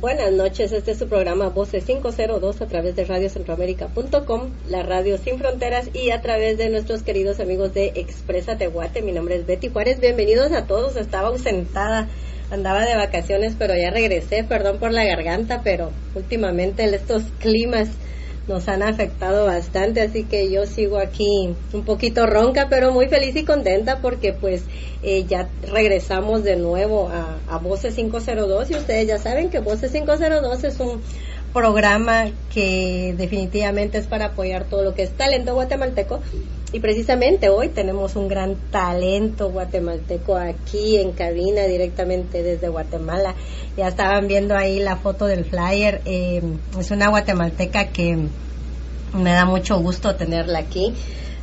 Buenas noches, este es su programa Voces 502 a través de radiocentroamérica.com, la radio sin fronteras y a través de nuestros queridos amigos de Expresa Tehuate. Mi nombre es Betty Juárez, bienvenidos a todos, estaba ausentada, andaba de vacaciones, pero ya regresé, perdón por la garganta, pero últimamente estos climas nos han afectado bastante, así que yo sigo aquí un poquito ronca, pero muy feliz y contenta porque pues eh, ya regresamos de nuevo a, a Voces 502 y ustedes ya saben que Voces 502 es un programa que definitivamente es para apoyar todo lo que es talento guatemalteco y precisamente hoy tenemos un gran talento guatemalteco aquí en cabina directamente desde Guatemala. Ya estaban viendo ahí la foto del flyer. Eh, es una guatemalteca que me da mucho gusto tenerla aquí.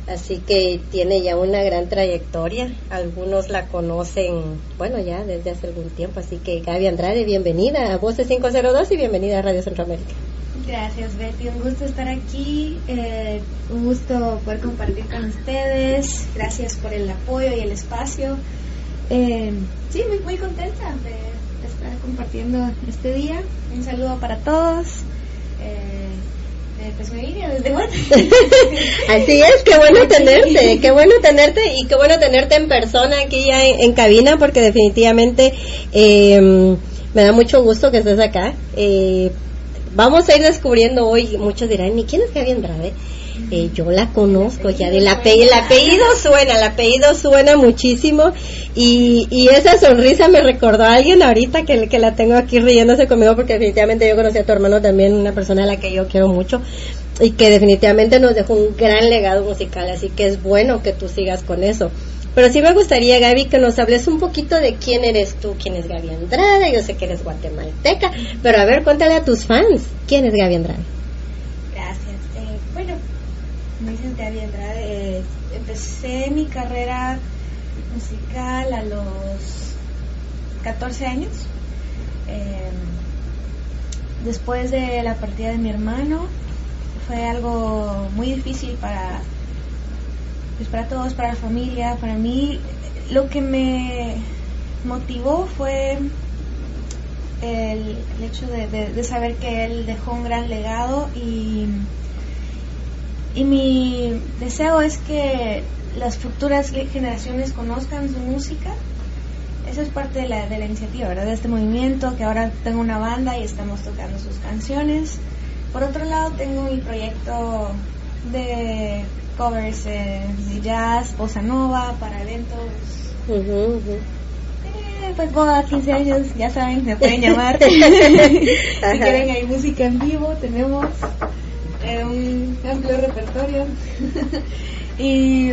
Así que tiene ya una gran trayectoria. Algunos la conocen, bueno, ya desde hace algún tiempo. Así que Gaby Andrade, bienvenida a Voces 502 y bienvenida a Radio Centroamérica. Gracias, Betty. Un gusto estar aquí. Eh, un gusto poder compartir con ustedes. Gracias por el apoyo y el espacio. Eh, sí, muy, muy contenta de, estar compartiendo este día. Un saludo para todos. Eh, pues desde Así es, qué bueno tenerte, qué bueno tenerte y qué bueno tenerte en persona aquí ya en, cabina porque definitivamente eh, me da mucho gusto que estés acá. Eh, vamos a ir descubriendo hoy, muchos dirán, ¿y quién es Gaby Andrade? Eh, yo la conozco ya, del apellido, el apellido suena, el apellido suena muchísimo y, y esa sonrisa me recordó a alguien ahorita que, que la tengo aquí riéndose conmigo porque definitivamente yo conocí a tu hermano también, una persona a la que yo quiero mucho y que definitivamente nos dejó un gran legado musical, así que es bueno que tú sigas con eso. Pero sí me gustaría, Gaby, que nos hables un poquito de quién eres tú, quién es Gaby Andrade. Yo sé que eres guatemalteca, pero a ver, cuéntale a tus fans, ¿quién es Gaby Andrade? Gracias. Eh, bueno, me dicen Gaby Andrade. empecé mi carrera musical a los 14 años. Em, después de la partida de mi hermano, fue algo muy difícil para pues para todos, para la familia, para mí. Lo que me motivó fue el, hecho de, saber que él dejó un gran legado y, y mi deseo es que las futuras generaciones conozcan su música. Esa es parte de la, de la iniciativa, ¿verdad? De este movimiento, que ahora tengo una banda y estamos tocando sus canciones. Por otro lado, tengo mi proyecto de covers eh, de jazz, bossa nova, para eventos. Eh, pues boda, 15 años, ya saben, me pueden llamar. si quieren hay música en vivo, tenemos eh, un amplio repertorio. y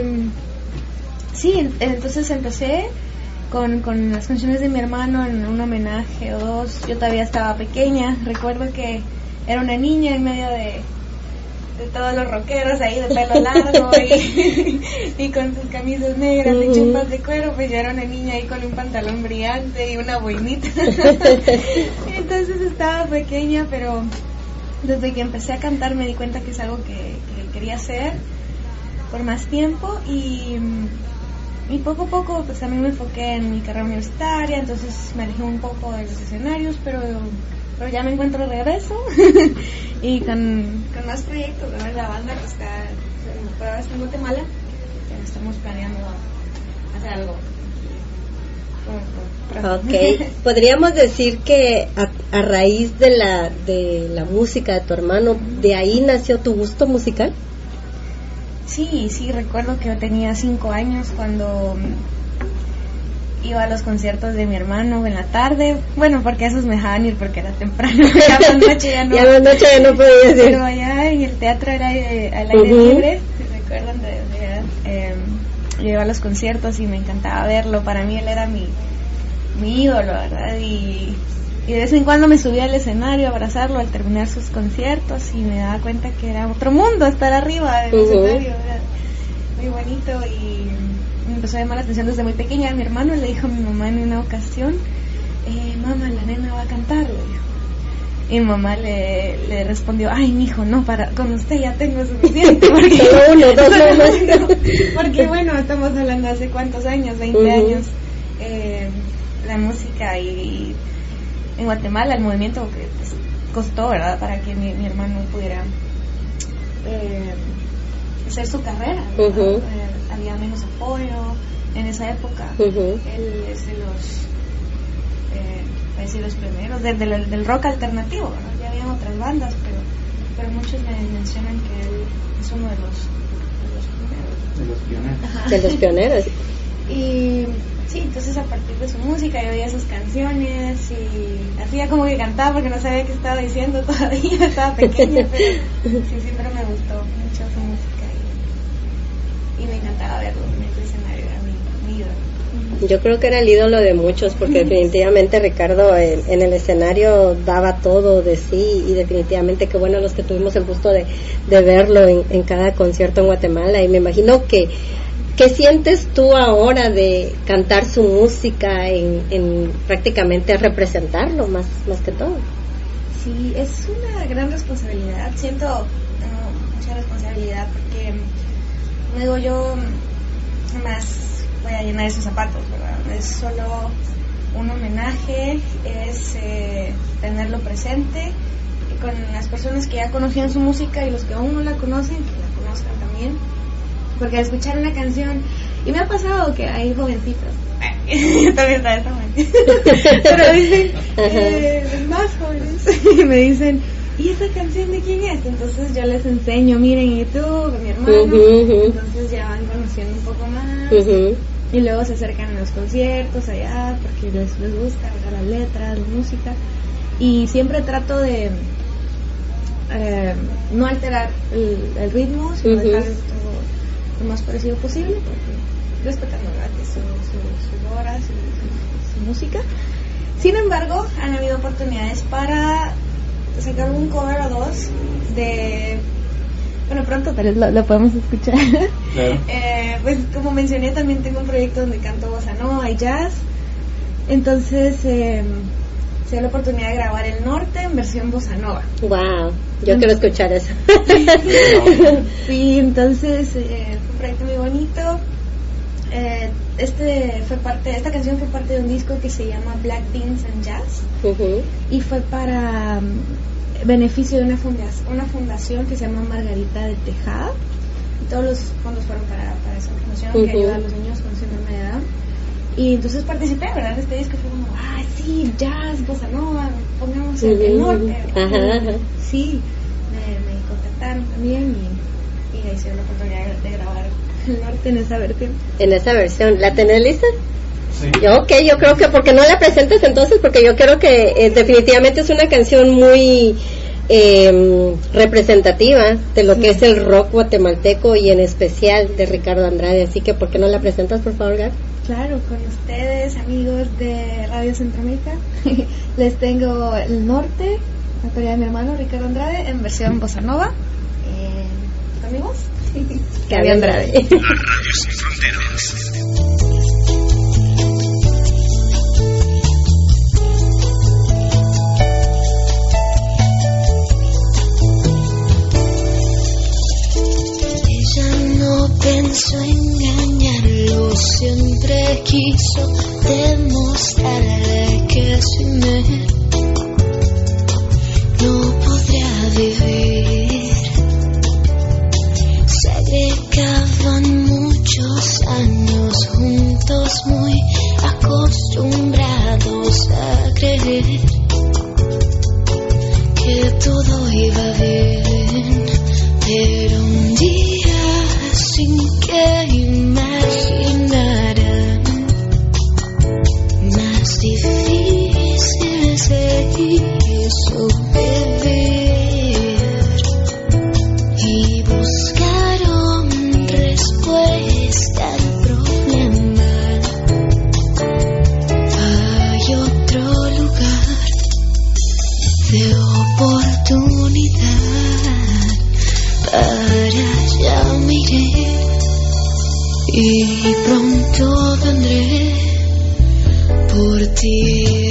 sí, entonces empecé con, con las canciones de mi hermano en un homenaje o dos. Yo todavía estaba pequeña, recuerdo que era una niña en medio de de todos los rockeros ahí de pelo largo y, con sus camisas negras y chupas de cuero, pues yo era una niña ahí con un pantalón brillante y una boinita. Entonces estaba pequeña, pero desde que empecé a cantar me di cuenta que es algo que, quería hacer por más tiempo y, y poco a poco pues también me enfoqué en mi carrera universitaria, entonces me alejé un poco de los escenarios, pero pero ya me encuentro de regreso y con, con, más proyectos, ¿no? la banda que está, por ahora está en Guatemala, que estamos planeando hacer algo. Ok, podríamos decir que a, a, raíz de la, de la música de tu hermano, ¿de ahí nació tu gusto musical? Sí, sí, recuerdo que yo tenía cinco años cuando iba a los conciertos de mi hermano en la tarde, bueno, porque esos me dejaban ir porque era temprano, ya la noche ya no, ya noche ya no podía ir. Pero allá en el teatro era eh, al aire libre, recuerdan? De, eh, yo iba a los conciertos y me encantaba verlo, para mí él era mi, mi ídolo, ¿verdad? Y, y de vez en cuando me subía al escenario a abrazarlo al terminar sus conciertos y me daba cuenta que era otro mundo estar arriba del escenario, era muy bonito y me empezó a llamar la atención desde muy pequeña. Mi hermano le dijo a mi mamá en una ocasión, eh, mamá, la nena va a cantar, le dijo. Y mi mamá le, le respondió, ay, mi hijo, no, para, con usted ya tengo suficiente. Porque, uno, dos porque bueno, estamos hablando hace cuántos años, 20 años, eh, la música y, en Guatemala, el movimiento que pues, costó, ¿verdad? Para que mi, hermano pudiera eh, hacer su carrera. Eh, había menos apoyo en esa época. Él es de los, eh, los primeros, del, rock alternativo, Ya habían otras bandas, pero, pero muchos me mencionan que él es uno de los, de los pioneros. De los pioneros. Y sí, entonces a partir de su música yo oía sus canciones y hacía como que cantaba porque no sabía qué estaba diciendo todavía, estaba pequeña, pero sí, siempre me gustó mucho su música y, me encantaba verlo en el escenario, era mi, ídolo. Yo creo que era el ídolo de muchos porque definitivamente Ricardo en, el escenario daba todo de sí y definitivamente qué bueno los que tuvimos el gusto de, de verlo en, en cada concierto en Guatemala y me imagino que ¿Qué sientes tú ahora de cantar su música en, prácticamente representarlo más, más que todo? Sí, es una gran responsabilidad. Siento mucha responsabilidad porque, luego yo más voy a llenar esos zapatos, ¿verdad? Es solo un homenaje, es eh, tenerlo presente con las personas que ya conocían su música y los que aún no la conocen, que la conozcan también. Porque al escuchar una canción, y me ha pasado que hay jovencitos, también está esta pero dicen, eh, más jóvenes, y me dicen, ¿y esa canción de quién es? Entonces yo les enseño, miren YouTube, mi hermano, entonces ya van conociendo un poco más. Y luego se acercan a los conciertos allá porque les, les gusta las letras, la música. Y siempre trato de eh, no alterar el, ritmo, sino dejar lo más parecido posible, porque respetando su, su, horas y su, música. Sin embargo, han habido oportunidades para sacar un cover o dos de bueno, pronto tal vez lo, podemos escuchar. eh, pues como mencioné, también tengo un proyecto donde canto bossa nova y jazz. Entonces, eh, se dio la oportunidad de grabar El Norte en versión bossa nova. Wow, yo quiero escuchar eso. sí, entonces eh, fue un proyecto muy bonito. Eh, este fue parte, esta canción fue parte de un disco que se llama Black Beans and Jazz y fue para um, beneficio de una fundación, una fundación que se llama Margarita de Tejada. Y todos los fondos fueron para, para esa fundación que ayuda a los niños con síndrome de Down. Y entonces participé, ¿verdad? Este disco fue como, ah, sí, jazz, bossa nova, pongamos el, norte. Sí, me, contactaron también y, y hicieron la oportunidad de, grabar el norte en esa versión. En esa versión, ¿la tenés lista? Sí. Ok, yo creo que porque no la presentes entonces, porque yo creo que eh, definitivamente es una canción muy eh, representativa de lo que es el rock guatemalteco y en especial de Ricardo Andrade. Así que, ¿por qué no la presentas, por favor, Gar? Claro, con ustedes, amigos de Radio Centroamérica, les tengo el norte, la historia de mi hermano Ricardo Andrade, en versión bossa nova. Eh, ¿Amigos? Gaby Andrade. Radio Sin Fronteras. pensó engañarlo, siempre quiso demostrarle que sin él no podría vivir. Agregaban muchos años juntos, muy acostumbrados a creer que todo iba bien, pero un día sin que imaginaran más difícil se hizo para ya miré y pronto vendré por ti.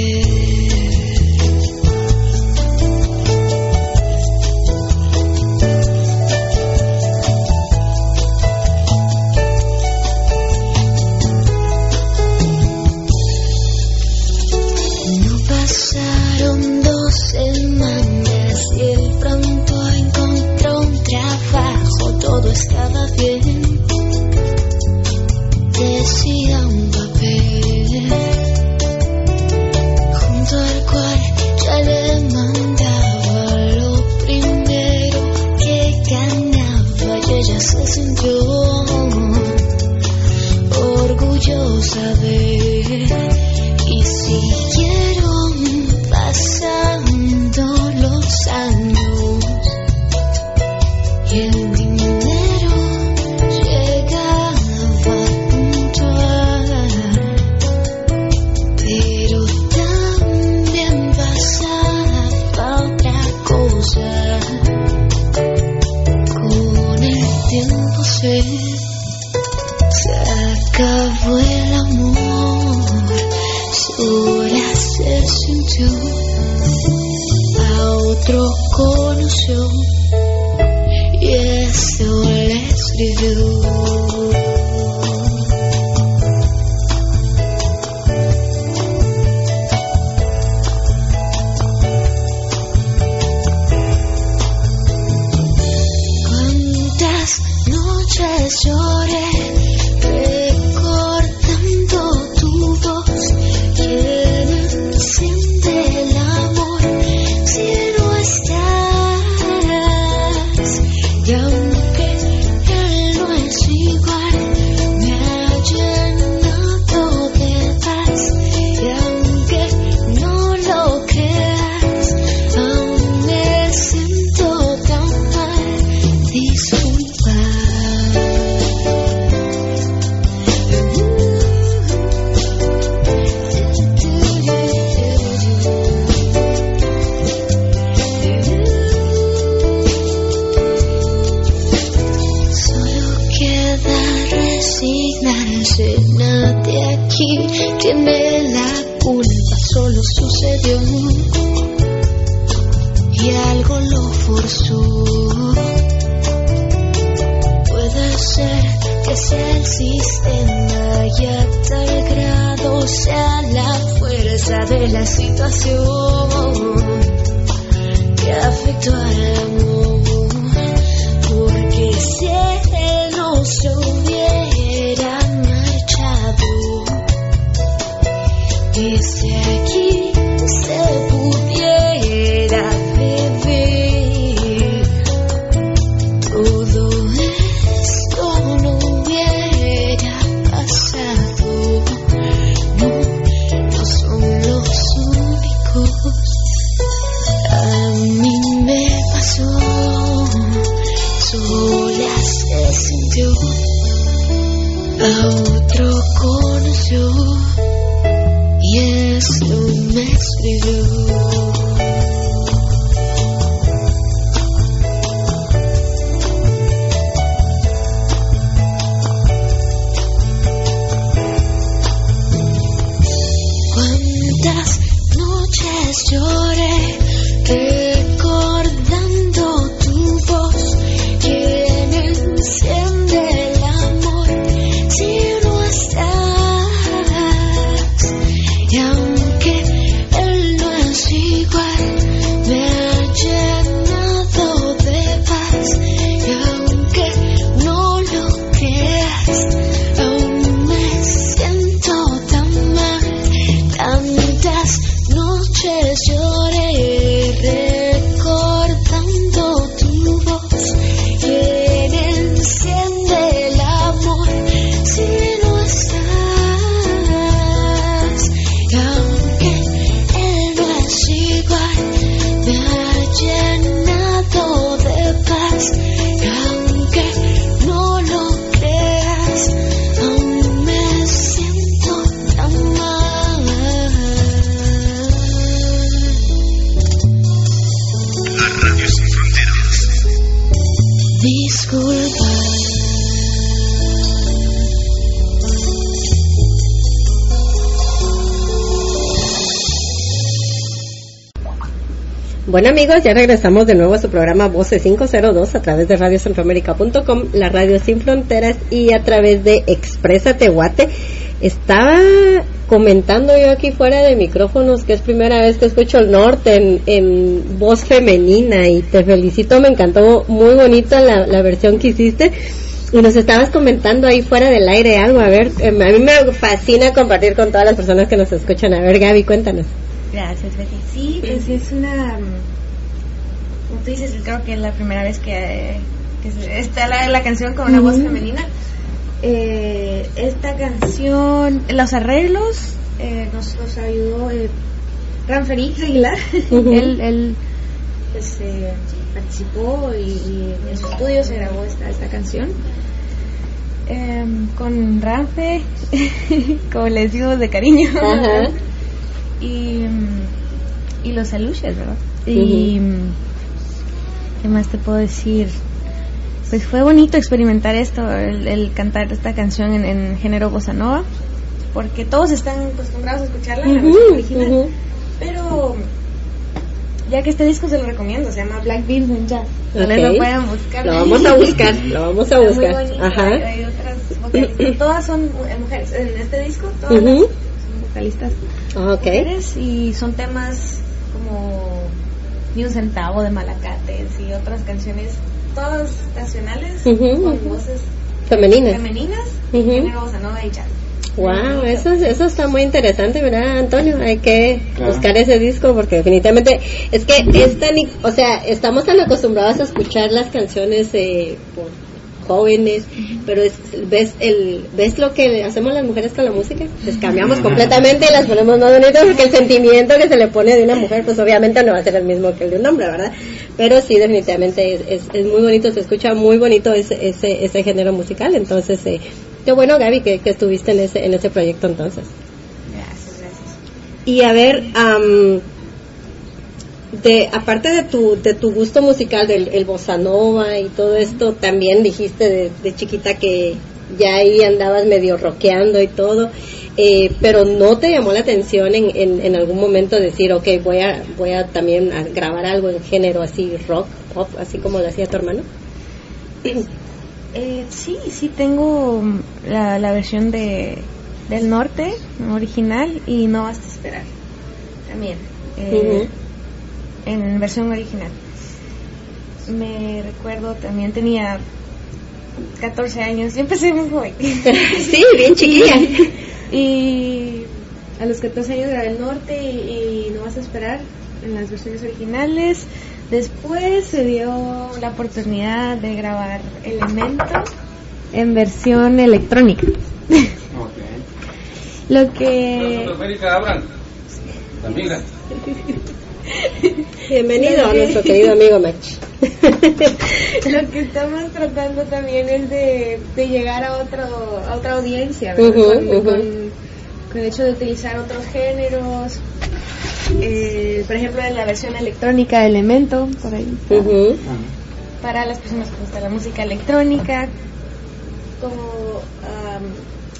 es el sistema y a tal grado sea la fuerza de la situación que afectó al amor. Bueno amigos, ya regresamos de nuevo a su programa Voces 502 a través de radiocentroamérica.com, la radio sin fronteras y a través de Expresa Tehuate. Estaba comentando yo aquí fuera de micrófonos que es primera vez que escucho el norte en, voz femenina y te felicito, me encantó muy bonita la, versión que hiciste. Y nos estabas comentando ahí fuera del aire algo, a ver, em, a mí me fascina compartir con todas las personas que nos escuchan. A ver, Gaby, cuéntanos. Gracias, Betty. Sí, pues es una como tú dices, creo que es la primera vez que, que está la, la canción con una voz femenina. Eh, esta canción, los arreglos, eh, nos, nos ayudó eh, Ranferix Aguilar. Ujú. él, él pues, eh, participó y, y en su estudio se grabó esta, esta canción. Em, con Ranfe, como les digo de cariño. Ajá. y, mm, y los aluches, ¿verdad? Y Ujú. mm, qué más te puedo decir. Pues fue bonito experimentar esto, el, el cantar esta canción en, en género bossa nova, porque todos están acostumbrados a escucharla en la original, pero ya que este disco se lo recomiendo, se llama Black and Jazz. Tal vez Ok. lo puedan buscar. Lo vamos a buscar, lo vamos a Está muy buscar. bonito, Ajá. Hay, hay otras vocalistas, todas son mujeres. En este disco todas son vocalistas mujeres y son temas como Ni un centavo de Malacates y otras canciones, todas nacionales, con voces Femeninas. femeninas, Ujú. género bossa nova y jazz. Wow, eso, eso está muy interesante, ¿verdad, Antonio? Hay que Claro. buscar ese disco porque definitivamente es que es tan, o sea, estamos tan acostumbrados a escuchar las canciones eh, por jóvenes, pero es, ves el ves lo que hacemos las mujeres con la música, les cambiamos Ujú. completamente y las ponemos más bonitas porque el sentimiento que se le pone de una mujer, pues obviamente no va a ser el mismo que el de un hombre, ¿verdad? Pero sí, definitivamente es, es, es muy bonito, se escucha muy bonito ese, ese, ese género musical, entonces eh, qué bueno Gaby que, que estuviste en ese, en ese proyecto entonces. Gracias, gracias. Y a ver, am, de aparte de tu de tu gusto musical del el bossa nova y todo esto, también dijiste de, de chiquita que ya ahí andabas medio rockeando y todo, eh, pero no te llamó la atención en, en, en algún momento decir, ok, voy a voy a también a grabar algo en género así rock, pop, así como lo hacía tu hermano. Eh, sí, sí tengo mm, la, la versión de del norte original y no basta esperar también eh, en versión original. Me recuerdo también tenía 14 años, yo empecé muy joven. sí, bien chiquilla. Y a los 14 años grabé el norte y, y no vas a esperar en las versiones originales. Después se dio la oportunidad de grabar Elemento en versión electrónica. Lo que América, abran. La migra. Bienvenido a nuestro querido amigo Mach. lo que estamos tratando también es de, de llegar a otro a otra audiencia con, ujú. con- con el hecho de utilizar otros géneros. Eh, por ejemplo en la versión electrónica de Elemento por ahí para las personas que gusta la música electrónica. Como am,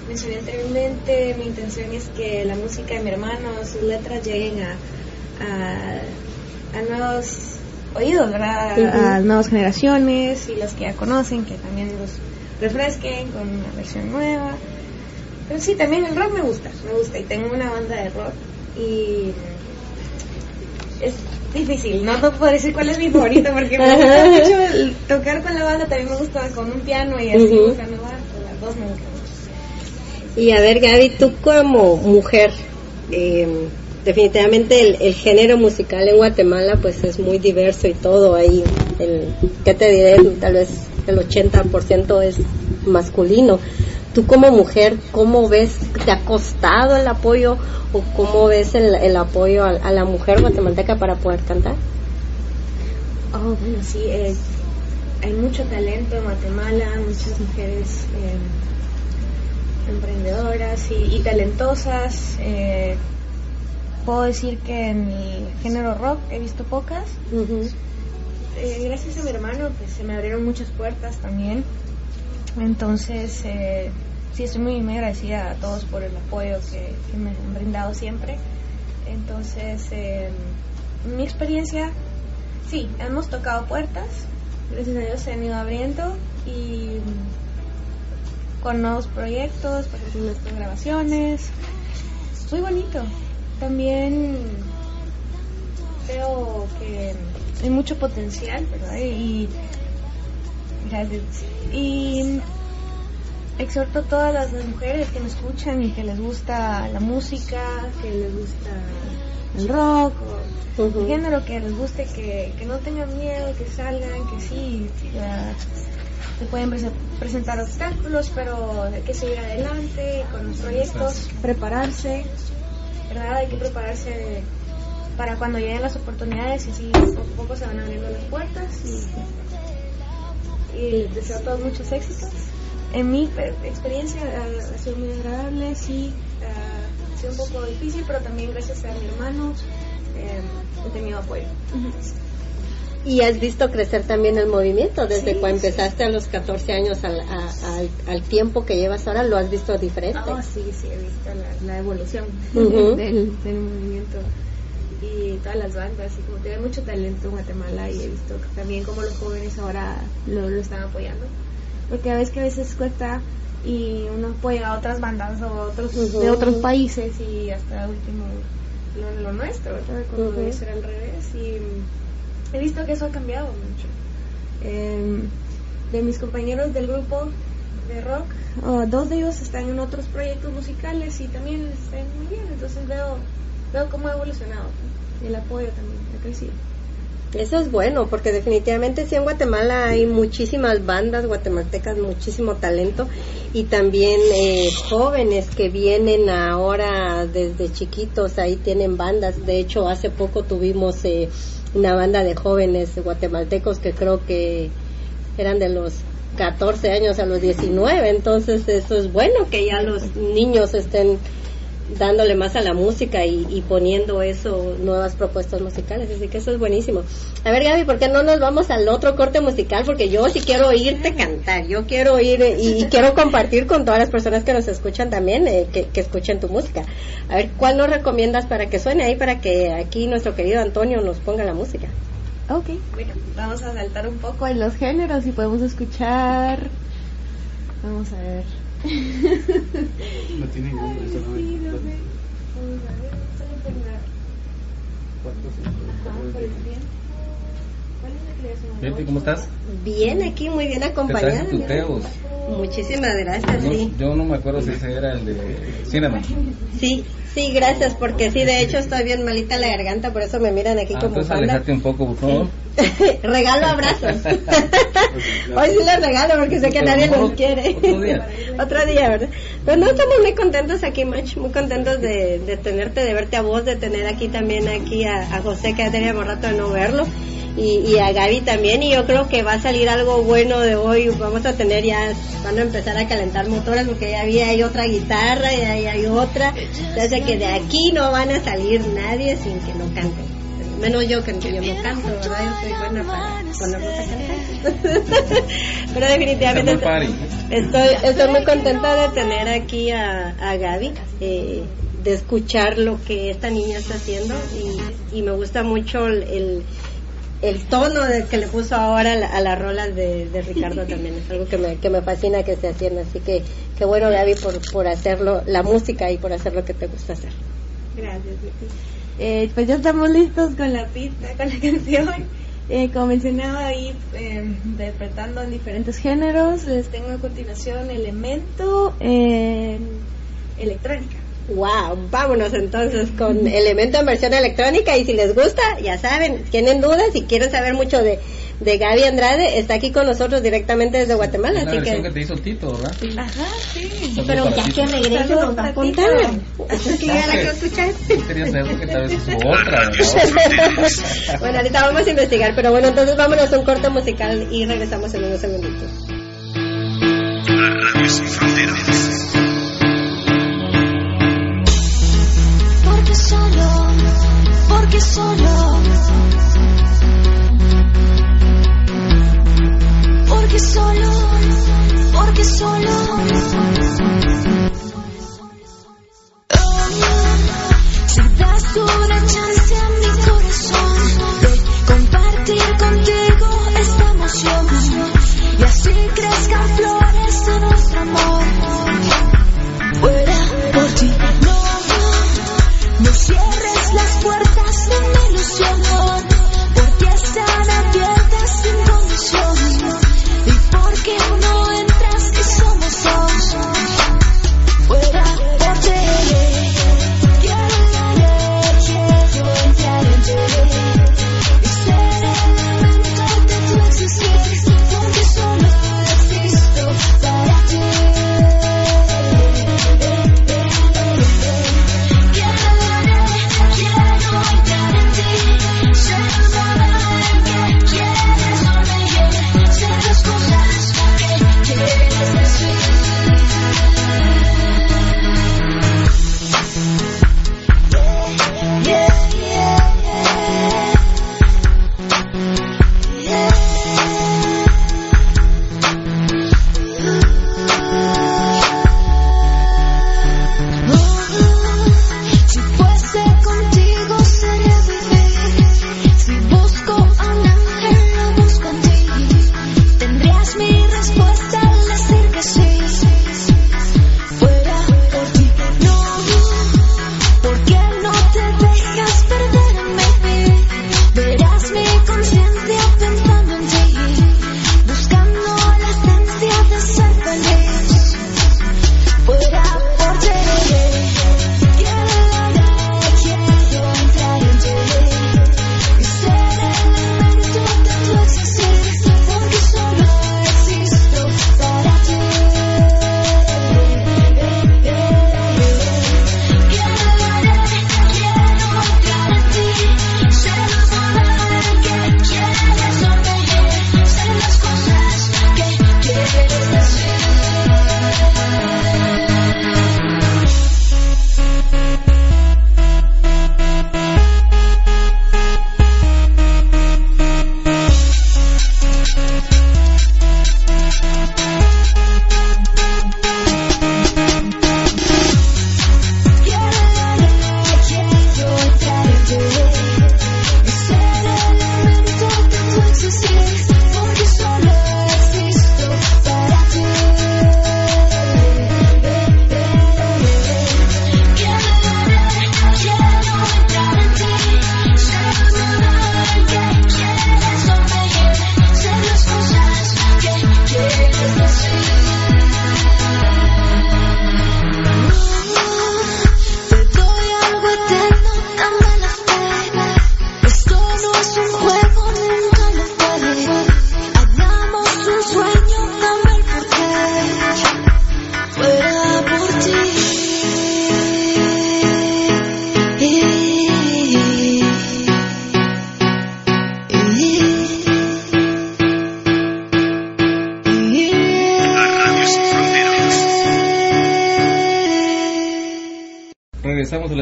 mencioné anteriormente mi intención es que la música de mi hermano sus letras lleguen a, a, a nuevos oídos ¿verdad? A nuevas generaciones y los que ya conocen que también los refresquen con una versión nueva. Pero sí también el rock me gusta me gusta. Y tengo una banda de rock y es difícil, no, no puedo decir cuál es mi favorito porque me gusta mucho el tocar con la banda, también me gusta con un piano y así, va, pero las dos me gustan. Y a ver, Gaby, tú como mujer, eh, definitivamente el, el género musical en Guatemala pues es muy diverso y todo ahí, el, ¿qué te diré? Tal vez el 80% es masculino. Tú como mujer, ¿cómo ves, te ha costado el apoyo o cómo ves el, el apoyo a, a la mujer guatemalteca para poder cantar? Oh, bueno, sí, eh, hay mucho talento en Guatemala, muchas mujeres eh, emprendedoras y, y talentosas. eh, puedo decir que en el género rock he visto pocas. Eh, gracias a mi hermano pues se me abrieron muchas puertas también. Entonces eh, sí estoy muy, muy agradecida a todos por el apoyo que, que me han brindado siempre. Entonces eh, mi experiencia sí hemos tocado puertas. Gracias a Dios se han ido abriendo y con nuevos proyectos por ejemplo grabaciones. Muy bonito. También veo que hay mucho potencial, ¿verdad? Y gracias. Y exhorto a todas las, las mujeres que me escuchan y que les gusta la música, que les gusta el rock o el género que les guste, que, que no tengan miedo, que salgan, que sí, ya, se pueden prese- presentar obstáculos, pero hay que seguir adelante con los proyectos, prepararse, ¿verdad? Hay que prepararse para cuando lleguen las oportunidades y así poco a poco se van abriendo las puertas y, deseo a todos muchos éxitos. En mi pe- experiencia ha, ha sido muy agradable, sí, ha, ha sido un poco difícil, pero también gracias a mi hermano eh, he tenido apoyo. Y has visto crecer también el movimiento desde Sí, cuando sí. empezaste a los 14 años al, a- al, al tiempo que llevas ahora, lo has visto diferente. Oh, sí, sí, he visto la, la evolución del, del movimiento y todas las bandas. Y como tiene mucho talento en Guatemala y he visto también como los jóvenes ahora lo, lo están apoyando. Porque a veces que a veces cuesta y uno apoya a otras bandas o otros Ujú. de otros países y hasta último lo, lo nuestro, ¿verdad? Ser al revés. Y he visto que eso ha cambiado mucho. Em, de mis compañeros del grupo de rock, oh, dos de ellos están en otros proyectos musicales y también les está yendo muy bien, entonces veo, veo cómo ha evolucionado el apoyo también ha crecido. Eso es bueno, porque definitivamente sí en Guatemala hay muchísimas bandas guatemaltecas, muchísimo talento y también eh, jóvenes que vienen ahora desde chiquitos, ahí tienen bandas. De hecho, hace poco tuvimos eh, una banda de jóvenes guatemaltecos que creo que eran de los 14 años a los 19, entonces eso es bueno que ya los niños estén dándole más a la música y, y poniendo eso, nuevas propuestas musicales, así que eso es buenísimo. A ver Gaby, ¿por qué no nos vamos al otro corte musical? Porque yo sí quiero oírte cantar, yo quiero oír eh, y, y quiero compartir con todas las personas que nos escuchan también, eh, que, que escuchen tu música. A ver, ¿cuál nos recomiendas para que suene ahí, para que aquí nuestro querido Antonio nos ponga la música? Ok, bueno, vamos a saltar un poco en los géneros y podemos escuchar. Vamos a ver. No tiene nombre, eso no Sí, no sé. Vamos a ver, solo por la- Cuatro, Betty, ¿cómo estás? Bien, aquí muy bien ¿Qué acompañada. Muchísimas gracias, No, sí. yo no me acuerdo si ese era el de Cinnamon. Sí, sí, gracias, porque sí, de hecho estoy bien malita la garganta, por eso me miran aquí Ah, como entonces panda. alejate un poco, por favor. regalo abrazos. Hoy sí les regalo porque sé que Pero nadie los quiere. otro día. Otro día, ¿verdad? Pero no, estamos muy contentos aquí, Mach, muy contentos de, de tenerte, de verte a vos, de tener aquí también aquí a, a José, que ya teníamos rato de no verlo, y, y a Gaby también, y yo creo que va a salir algo bueno de hoy, vamos a tener ya, van a empezar a calentar motores porque ya había hay otra guitarra y ahí hay otra, sea que de aquí no van a salir nadie sin que no canten. Menos yo que yo no canto, ¿verdad? Yo soy buena para ponerlos a cantar. Pero definitivamente estoy, estoy muy contenta de tener aquí a, a Gaby, eh, de escuchar lo que esta niña está haciendo y, y me gusta mucho el, el, el tono de que le puso ahora a, la- a las rolas de, de Ricardo también. Es algo que me, que me fascina que esté haciendo. Así que qué bueno Gaby por, por hacerlo, la música y por hacer lo que te gusta hacer. Gracias. Eh, pues ya estamos listos con la pista, con la canción. Eh, como mencionaba ahí, eh, interpretando en diferentes géneros, les tengo a continuación Elemento en electrónica. Wow, vámonos entonces con Elemento en versión electrónica y si les gusta, ya saben, tienen dudas y quieren saber mucho de, de Gaby Andrade, está aquí con nosotros directamente desde Guatemala, Es la así versión que que... te hizo Tito, ¿verdad? Ajá, sí. Saludos Pero ya que regrese nos va a contar. Así que ya la quiero escuchar. Yo quería saber porque tal vez es otra, bueno, ahorita vamos a investigar, pero bueno, entonces vámonos a un corte musical y regresamos en unos segunditos. La radio sin fronteras. Porque solo, porque solo, porque solo, porque solo.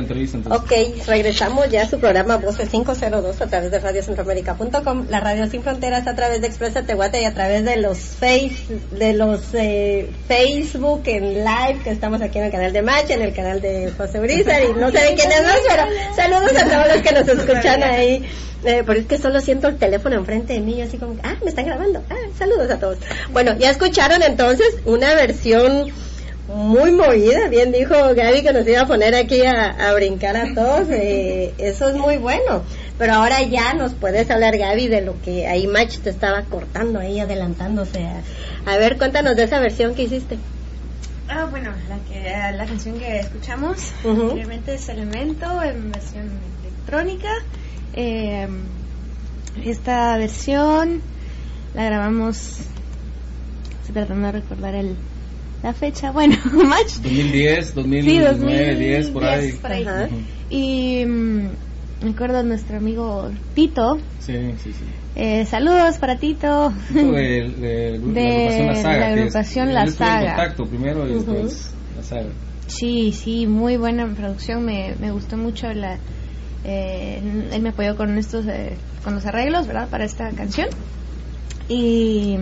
Entrevista. Ok, regresamos ya a su programa Voces 502 a través de radiocentroamérica.com, la radio sin fronteras a través de Expresa Tehuate y a través de los face, de los eh, Facebook en live que estamos aquí en el canal de Match, en el canal de José Brizar y no sé de quién es más, pero saludos a todos los que nos escuchan ahí. Eh, porque es que solo siento el teléfono enfrente de mí, así como, ah, me están grabando. Ah, saludos a todos. Bueno, ya escucharon entonces una versión muy movida, bien dijo Gaby que nos iba a poner aquí a, a brincar a todos, eh, eso es muy bueno. Pero ahora ya nos puedes hablar Gaby de lo que ahí Match te estaba cortando ahí, adelantándose. A, a ver, cuéntanos de esa versión que hiciste. Ah, bueno, la, que, la canción que escuchamos Ujú. anteriormente es Elemento en versión electrónica. Eh, esta versión la grabamos, estoy tratando de recordar el, la fecha, bueno, Match 2010, 2009, 10, por ahí. por ahí. Ajá. Y mm, me acuerdo de nuestro amigo Tito. Sí, sí, sí. Eh, saludos para Tito. Esto de, de, de De la agrupación La Saga. la agrupación La Saga. contacto primero y Ujú. después La Saga. Sí, sí, muy buena producción. Me, me gustó mucho la. eh, él me apoyó con estos, eh, con los arreglos, ¿verdad? Para esta canción. Y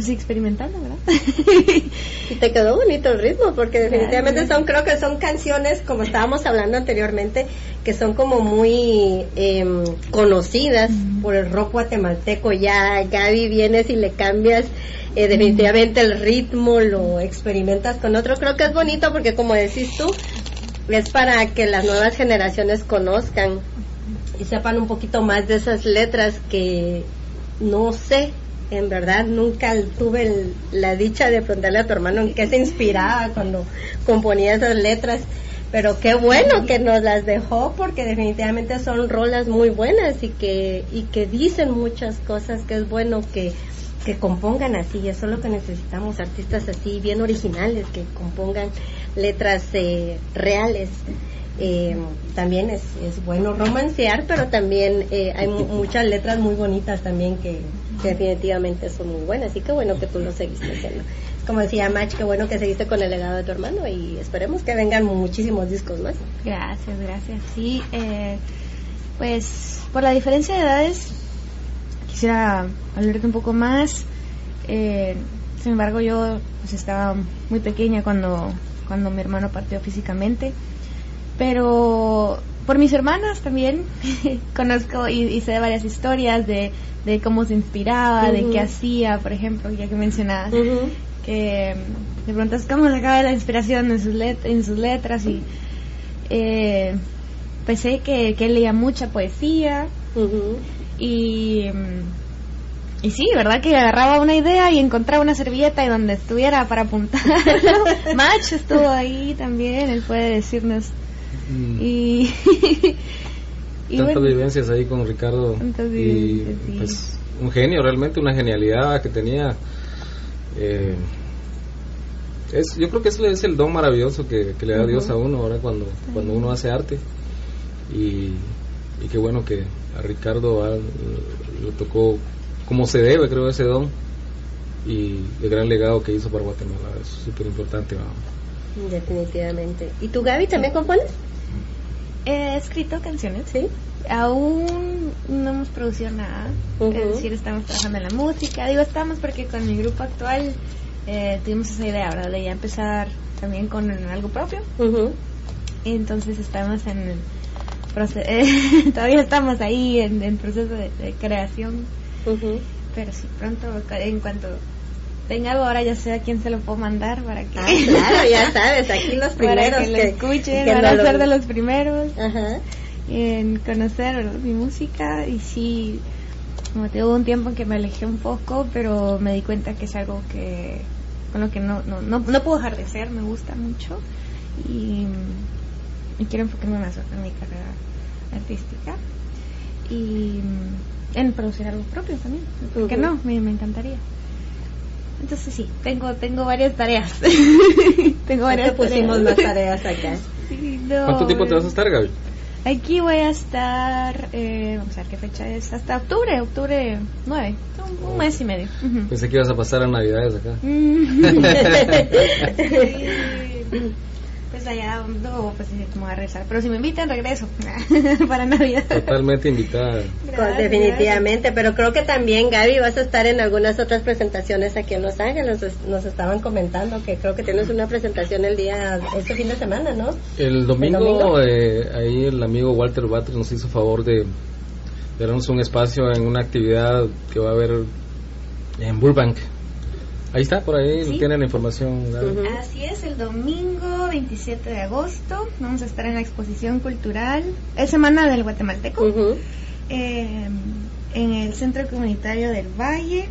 pues experimentando, ¿verdad? Y te quedó bonito el ritmo, porque definitivamente son, creo que son canciones, como estábamos hablando anteriormente, que son como muy em, conocidas por el rock guatemalteco. Ya, Gaby, vienes y le cambias eh, definitivamente el ritmo, lo experimentas con otro. Creo que es bonito porque, como decís tú, es para que las nuevas generaciones conozcan y sepan un poquito más de esas letras que no sé, en verdad nunca tuve el- la dicha de preguntarle a tu hermano en qué se inspiraba cuando componía esas letras, pero qué bueno que nos las dejó porque definitivamente son rolas muy buenas y que y que dicen muchas cosas que es bueno que que compongan así, eso es lo que necesitamos, artistas así, bien originales, que compongan letras eh, reales. Eh, también es, es bueno romancear, pero también eh, hay mu- muchas letras muy bonitas también que, que definitivamente son muy buenas. Y qué bueno que tú lo seguiste haciendo. Como decía Match, qué bueno que seguiste con el legado de tu hermano y esperemos que vengan muchísimos discos más. Gracias, gracias. Sí, eh, pues por la diferencia de edades quisiera hablarte un poco más. Eh, sin embargo, yo pues, estaba muy pequeña cuando, cuando mi hermano partió físicamente. Pero por mis hermanas también conozco y, y sé varias historias de, de cómo se inspiraba, de qué hacía, por ejemplo, ya que mencionabas que mm, de pronto es cómo sacaba la inspiración en sus, let- en sus letras y eh, pensé que, que él leía mucha poesía y mm, y sí, verdad que agarraba una idea y encontraba una servilleta y donde estuviera para apuntarlo. Match estuvo ahí también, él puede decirnos Mm, y y Tantas bueno, vivencias ahí con Ricardo. Tantas y sí. pues un genio, realmente una genialidad que tenía. Eh, es, yo creo que ese es el don maravilloso que, que le da Dios a uno ahora cuando, cuando uno hace arte. Y, y qué bueno que a Ricardo ah, le tocó como se debe, creo, ese don. Y el gran legado que hizo para Guatemala es súper importante. ¿va? Definitivamente. ¿Y tú, Gaby, también compones? He escrito canciones. Sí. Aún no hemos producido nada, es decir, estamos trabajando en la música. Digo estamos porque con mi grupo actual eh, tuvimos esa idea, ¿verdad? De ya empezar también con algo propio. Ujú. Entonces estamos en el proceso, todavía estamos ahí en, en proceso de, de creación, pero sí, pronto, en cuanto tenga ahora ya sé a quién se lo puedo mandar para que, Ah, claro, ya sabes, aquí los para primeros que lo escuchen, que van no a lo- ser de los primeros. Ajá. en conocer mi música y sí, como te digo, hubo un tiempo en que me alejé un poco, pero me di cuenta que es algo que con lo que no, no, no, no puedo dejar de hacer, me gusta mucho y, y quiero enfocarme más en mi carrera artística y en producir algo propio también, ¿por qué Ujú. no? Me, me encantaría. Entonces sí, tengo tengo varias tareas. tengo varias te pusimos tareas. más tareas acá. Sí, no, ¿Cuánto tiempo te vas a estar, Gaby? Aquí voy a estar, eh, vamos a ver qué fecha es, hasta octubre, octubre 9, un, un mes y medio. Ujú. Pensé que ibas a pasar a Navidades acá. Mm. Sí. Pues allá no, pues me voy a regresar. Pero si me invitan, regreso para Navidad. Totalmente invitada. Pues, Gracias, definitivamente, pero creo que también Gaby vas a estar en algunas otras presentaciones aquí en Los Ángeles. Nos, estaban comentando que creo que tienes una presentación el día, este fin de semana, ¿no? El domingo, domingo? eh, ahí el amigo Walter Batres nos hizo favor de, de darnos un espacio en una actividad que va a haber en Burbank. Ahí está, por ahí Sí. tienen la información. Así es, el domingo 27 de agosto vamos a estar en la exposición cultural, es Semana del Guatemalteco, eh, en el Centro Comunitario del Valle,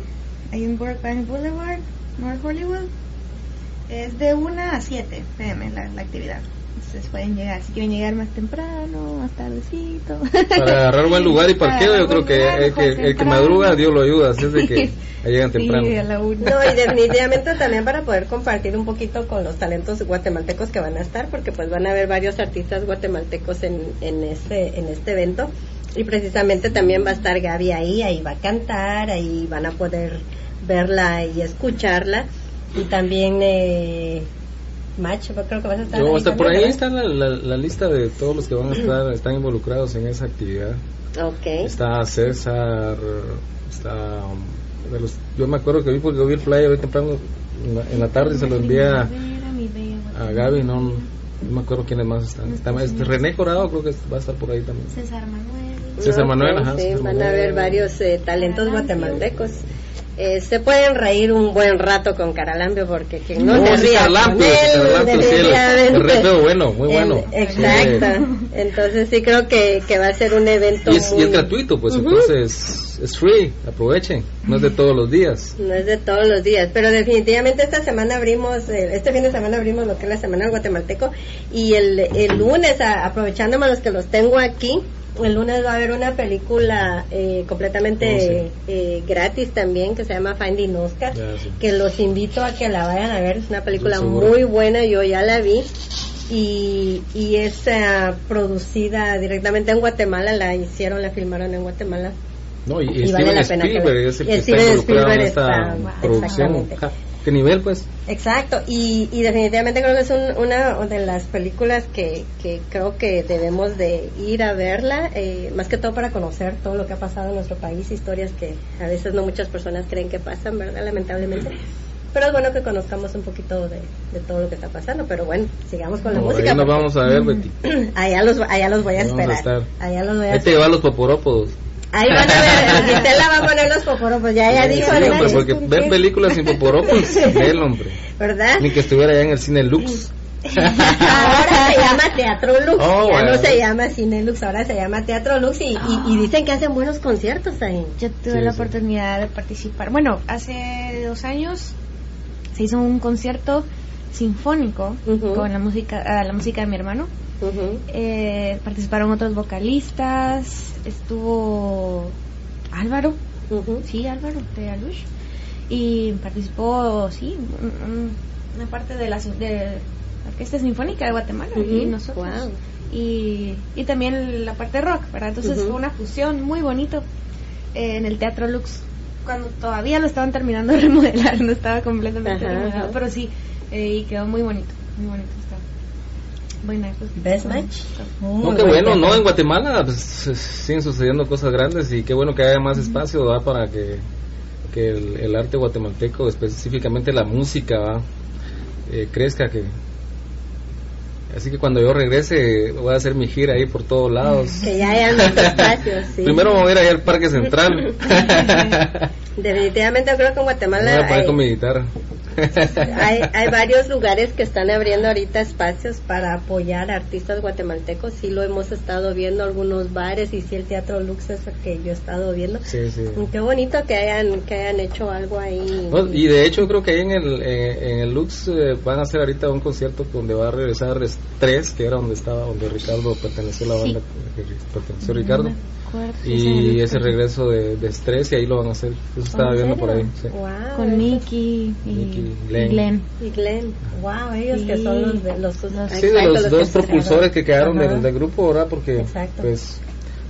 ahí en Burbank Boulevard, North Hollywood. Es de 1 a 7 pm la, la actividad. Entonces pueden llegar, si quieren llegar más temprano, más tardecito. Para agarrar buen lugar y parqueo, yo creo que el que, el que temprano. madruga, Dios lo ayuda. Así es de que llegan Sí, temprano. a la una. No, y definitivamente también para poder compartir un poquito con los talentos guatemaltecos que van a estar, porque pues van a haber varios artistas guatemaltecos en, en, este, en este evento. Y precisamente también va a estar Gaby ahí, ahí va a cantar, ahí van a poder verla y escucharla. Y también eh, Match, creo que vas a estar Yo ahí hasta por ahí está la, la- la lista de todos los que van a estar, están involucrados en esa actividad. Ok. Está César, está... de los- yo me acuerdo que vi porque vi el flyer hoy temprano en la, en la tarde se lo envié a, Gaby, no, no me acuerdo quiénes más están. Está, este, René Corado creo que va a estar por ahí también. César Manuel. César Manuel, ajá, Sí, César van a haber varios eh, talentos guatemaltecos. Eh, se pueden reír un buen rato con Caralambio porque quien no, No, se con él, Caralampio, sí, el- el bueno, muy bueno. Exacto. Entonces sí creo que, que va a ser un evento Y es, y muy- es gratuito, pues entonces es free, aprovechen, no es de todos los días. No es de todos los días, pero definitivamente esta semana abrimos, eh, este fin de semana abrimos lo que es la Semana del Guatemalteco y el, el lunes, a- aprovechándome los que los tengo aquí, el lunes va a haber una película eh, completamente Oh, eh, gratis también que se llama Finding Oscar, sí. que los invito a que la vayan a ver, es una película muy buena, yo ya la vi. Y, y es eh, producida directamente en Guatemala, la hicieron, la filmaron en Guatemala. No, y, y Y vale Steven la pena que Spielberg es el que está involucrado en esta está- producción. Ja, ¿Qué nivel, pues? Exacto, y, y definitivamente creo que es un- una de las películas que, que creo que debemos de ir a verla, eh, más que todo para conocer todo lo que ha pasado en nuestro país, historias que a veces no muchas personas creen que pasan, ¿verdad? Lamentablemente. Pero es bueno que conozcamos un poquito de, de todo lo que está pasando, pero bueno, sigamos con la No, música. ahí nos vamos a ver, Betty. allá, los, allá los voy a Ahí vamos a esperar. estar. Allá los voy a Ahí te llevan los poporópodos. Ahí van a ver, Gisela va a poner los poporopos, ya ella dijo, Sí, hombre, porque ver películas sin poporópodos, él, hombre. ¿verdad? Ni que estuviera allá en el cine Lux. Ahora se llama Teatro Lux, Oh, ya bueno. no se llama Cine Lux, ahora se llama Teatro Lux y, y- y dicen que hacen buenos conciertos ahí. Yo tuve Sí, la sí. oportunidad de participar. Bueno, hace dos años se hizo un concierto sinfónico con la música, la música de mi hermano. Eh, participaron otros vocalistas, estuvo Álvaro, sí, Álvaro de Alush, y participó, sí, un- un- una parte de la, de la Orquesta Sinfónica de Guatemala y nosotros. Wow. Y, y también la parte rock, ¿verdad? Entonces fue una fusión muy bonito en el Teatro Lux, cuando todavía lo estaban terminando de remodelar, no estaba completamente Ajá, remodelado, ajá. pero sí, eh, y quedó muy bonito, muy bonito estaba. Buena, pues, Best match. No, qué buen bueno. ¿no? En Guatemala pues, siguen sucediendo cosas grandes y qué bueno que haya más espacio ¿va? para que, que el, el arte guatemalteco, específicamente la música, ¿va? Eh, crezca. que Así que cuando yo regrese voy a hacer mi gira ahí por todos lados. Que ya hayan espacios, sí. Primero me voy a ir allá al Parque Central. Definitivamente yo creo que en me voy Guatemala a poner hay, con mi guitarra. Hay, hay varios lugares que están abriendo ahorita espacios para apoyar a artistas guatemaltecos. Sí lo hemos estado viendo, algunos bares y sí el Teatro Lux es el que yo he estado viendo. Sí, sí. Y Qué bonito que hayan que hayan hecho algo ahí. No, y de hecho creo que ahí en el, en el Lux eh, van a hacer ahorita un concierto donde va a regresar Estrés, que era donde estaba, donde Ricardo perteneció a la Sí. banda que perteneció Ricardo. Acuerdo, Y ese regreso de, de Estrés y ahí lo van a hacer. Eso estaba ¿En viendo por ahí. sí. Wow, Con Nicky y, Nicky, y Glenn. Glenn. Y Glenn. Wow, ellos que son los de los, Los- Sí, de exacto, los los dos que- propulsores que quedaron del, del grupo, ¿verdad? Porque Exacto. pues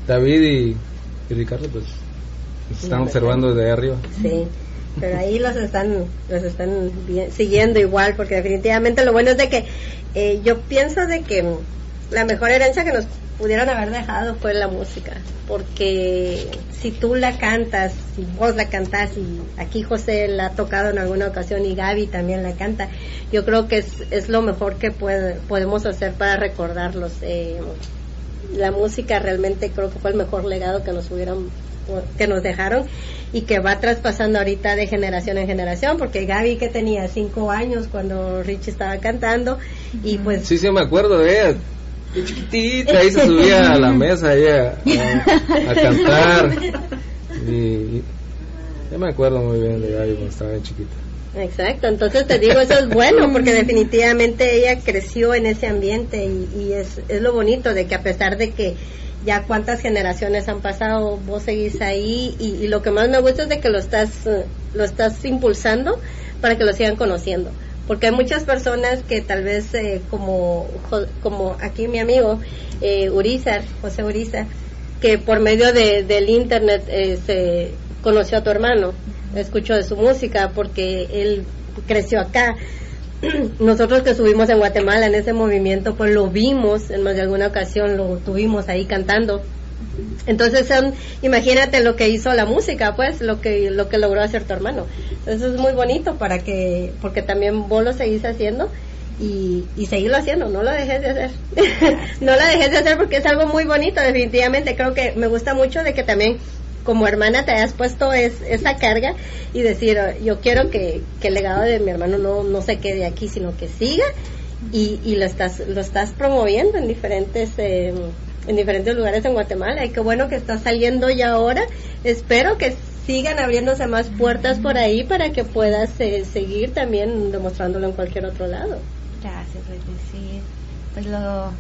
David y, y Ricardo pues están observando desde ahí arriba. Sí. pero ahí los están los están bien- siguiendo igual porque definitivamente lo bueno es de que eh, yo pienso de que la mejor herencia que nos pudieron haber dejado fue la música porque si tú la cantas si vos la cantás y aquí José la ha tocado en alguna ocasión y Gaby también la canta yo creo que es, es lo mejor que puede- podemos hacer para recordarlos eh, la música realmente creo que fue el mejor legado que nos hubieran que nos dejaron y que va traspasando ahorita de generación en generación porque Gaby que tenía cinco años cuando Richie estaba cantando y pues Sí, sí, me acuerdo de ella. Qué chiquitita, ahí se subía a la mesa ahí a, cantar. Y, y- ya me acuerdo muy bien de Gaby cuando estaba bien chiquita. Exacto, entonces te digo, eso es bueno porque definitivamente ella creció en ese ambiente y, y es, es lo bonito de que a pesar de que ya cuántas generaciones han pasado, vos seguís ahí y, y lo que más me gusta es de que lo estás, eh, lo estás impulsando para que lo sigan conociendo. Porque hay muchas personas que tal vez eh, como, como aquí mi amigo eh, Urizar, José Urizar, que por medio de, del internet eh, se conoció a tu hermano, escuchó de su música porque él creció acá. Nosotros que estuvimos en Guatemala en ese movimiento, pues lo vimos en más de alguna ocasión, lo tuvimos ahí cantando. Entonces, son, imagínate lo que hizo la música, pues, lo que lo que logró hacer tu hermano. Entonces es muy bonito para que, porque también vos lo seguís haciendo y, seguirlo haciendo, no lo dejes de hacer. no lo dejes de hacer porque es algo muy bonito, definitivamente. Creo que me gusta mucho de que también como hermana te hayas puesto es, esa carga y decir, "Oh, yo quiero que, que el legado de mi hermano no, no se quede aquí, sino que siga y, y lo estás lo estás promoviendo en diferentes eh, en diferentes lugares en Guatemala y qué bueno que está saliendo ya ahora espero que sigan abriéndose más puertas por ahí para que puedas eh, seguir también demostrándolo en cualquier otro lado Gracias. Sí, pues lo,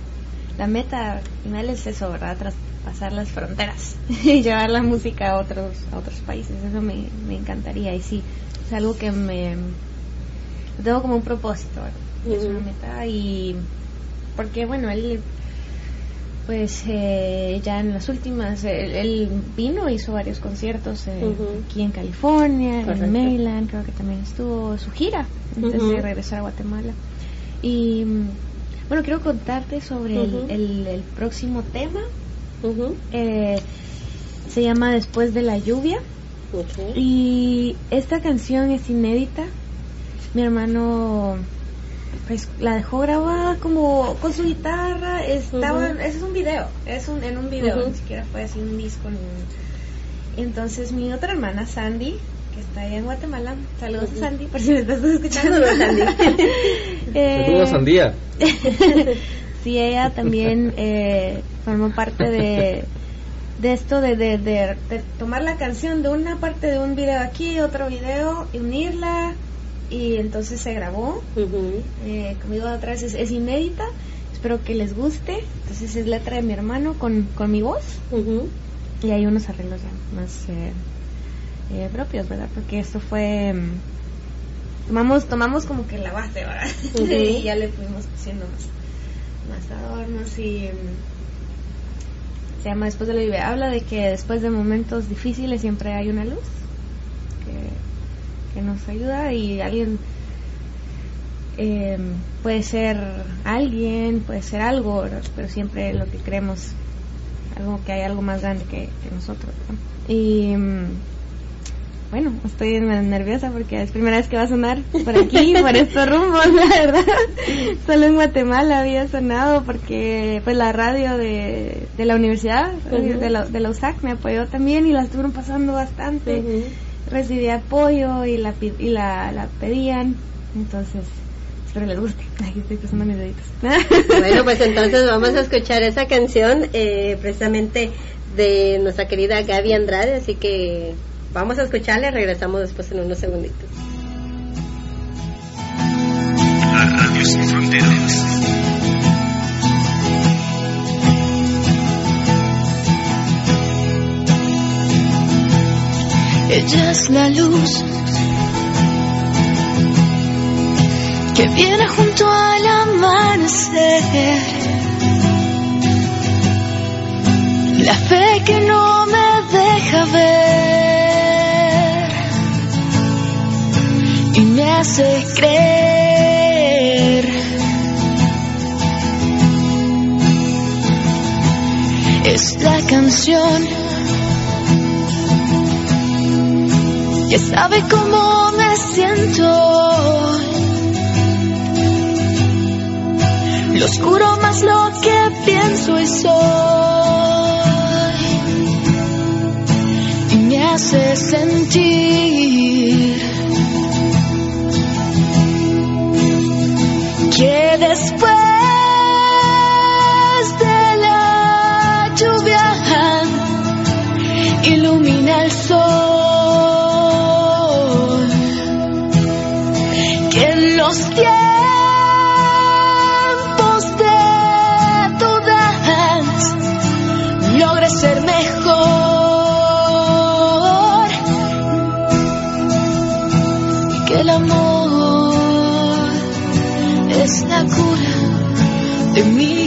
la meta final es eso, ¿verdad? Traspasar las fronteras y llevar la música a otros, a otros países. Eso me, me encantaría y sí, es algo que me lo tengo como un propósito, ¿verdad? Es una meta y porque bueno, él pues eh, ya en las últimas, él, él vino, hizo varios conciertos eh, aquí en California, Correcto. en Maryland, creo que también estuvo su gira antes de regresar a Guatemala. Y mm, bueno, quiero contarte sobre el- Ujú. el, el próximo tema. Eh, se llama Después de la lluvia. Y esta canción es inédita. Mi hermano la dejó grabada como con su guitarra. Estaba, Ujú. ese es un video, es un, en un video, ni siquiera fue así un disco. ni- Entonces mi otra hermana Sandy, que está allá en Guatemala, saludos Ujú. Sandy, por si me estás escuchando. Saludos, Sandy. Eh, Saludos, Sandía. sí, ella también eh, formó parte de, de esto de, de, de- de tomar la canción de una parte de un video aquí, otro video, y unirla, y entonces se grabó. Ujú. Eh, como digo otra vez, es, es inédita. Espero que les guste. Entonces es letra de mi hermano con, con mi voz. Ujú. Y hay unos arreglos ya más eh, eh, propios, ¿verdad? Porque esto fue... mm, tomamos tomamos como que la base, ¿verdad? Y ya le fuimos haciendo más, más adornos y... mm, Se llama Después de la lluvia. Habla de que después de momentos difíciles siempre hay una luz que, nos ayuda y alguien... eh, puede ser alguien, puede ser algo, ¿verdad? pero siempre lo que creemos algo que hay algo más grande que, que nosotros. ¿no? Y mm, bueno, estoy nerviosa porque es primera vez que va a sonar por aquí, por estos rumbos, la verdad. Solo en Guatemala había sonado porque pues la radio de, de la universidad, de, la, de la USAC, me apoyó también y la estuvieron pasando bastante. Recibí apoyo y la, y la, la pedían, entonces espero les guste. Aquí estoy pasando mis deditos. Bueno, pues entonces vamos a escuchar esa canción eh, precisamente de nuestra querida Gaby Andrade, así que vamos a escucharla y regresamos después en unos segunditos. La radio sin fronteras. Ella es la luz que viene junto al amanecer. La fe que no me deja ver hace creer. Es la canción que sabe cómo me siento. Lo oscuro más lo que pienso y soy. Y me hace sentir que después de la lluvia ilumina el sol. De mi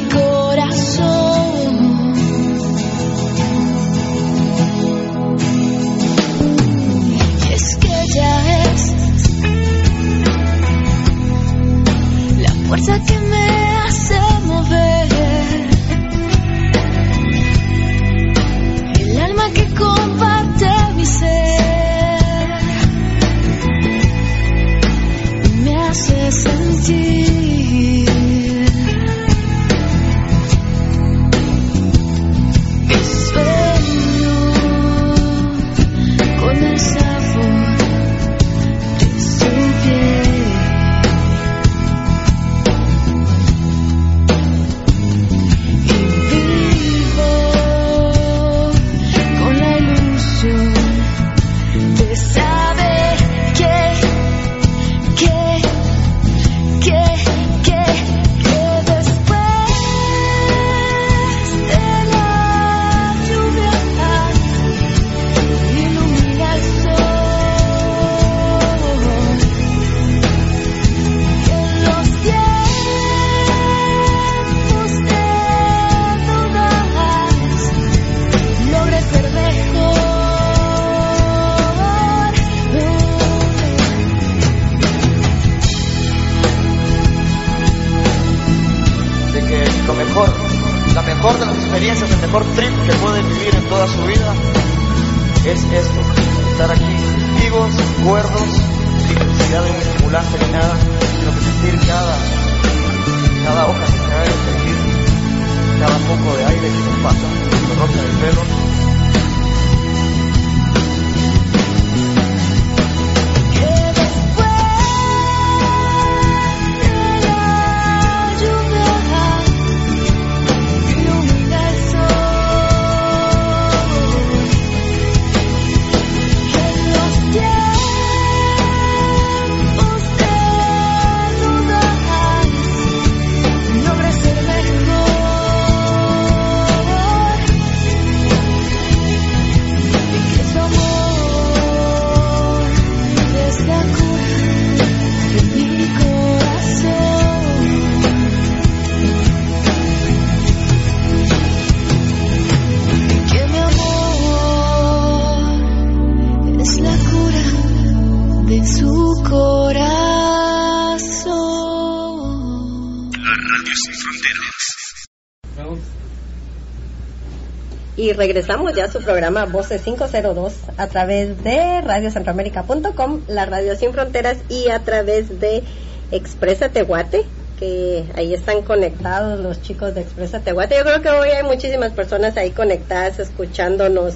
Y regresamos ya a su programa Voces 502 a través de radiocentroamérica.com, la radio sin fronteras y a través de Expresa Tehuate, que ahí están conectados los chicos de Expresa Tehuate. Yo creo que hoy hay muchísimas personas ahí conectadas, escuchándonos,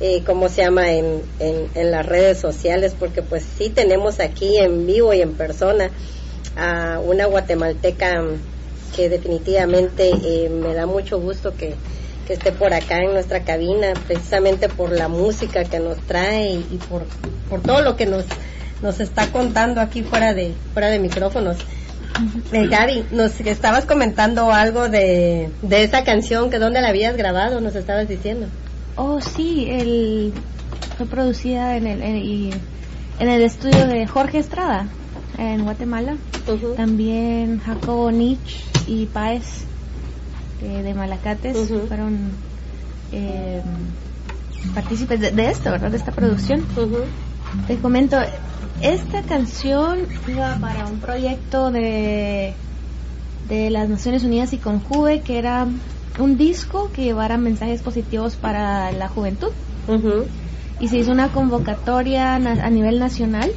eh, ¿cómo se llama?, en, en, las redes sociales, porque pues sí tenemos aquí en vivo y en persona a una guatemalteca que definitivamente eh, me da mucho gusto que, que esté por acá en nuestra cabina, precisamente por la música que nos trae y, por, por todo lo que nos, nos está contando aquí fuera de, fuera de micrófonos. Eh, Gaby, nos estabas comentando algo de, de esa canción, que dónde la habías grabado, nos estabas diciendo. Oh, sí, el, fue producida en el, en, en el estudio de Jorge Estrada, en Guatemala. También Jacobo Nich y Paez eh, de Malacates fueron eh, partícipes de, de esto, ¿verdad? De esta producción. Te comento, esta canción iba para un proyecto de, de las Naciones Unidas y Conjuve, que era un disco que llevara mensajes positivos para la juventud. Y se hizo una convocatoria a nivel nacional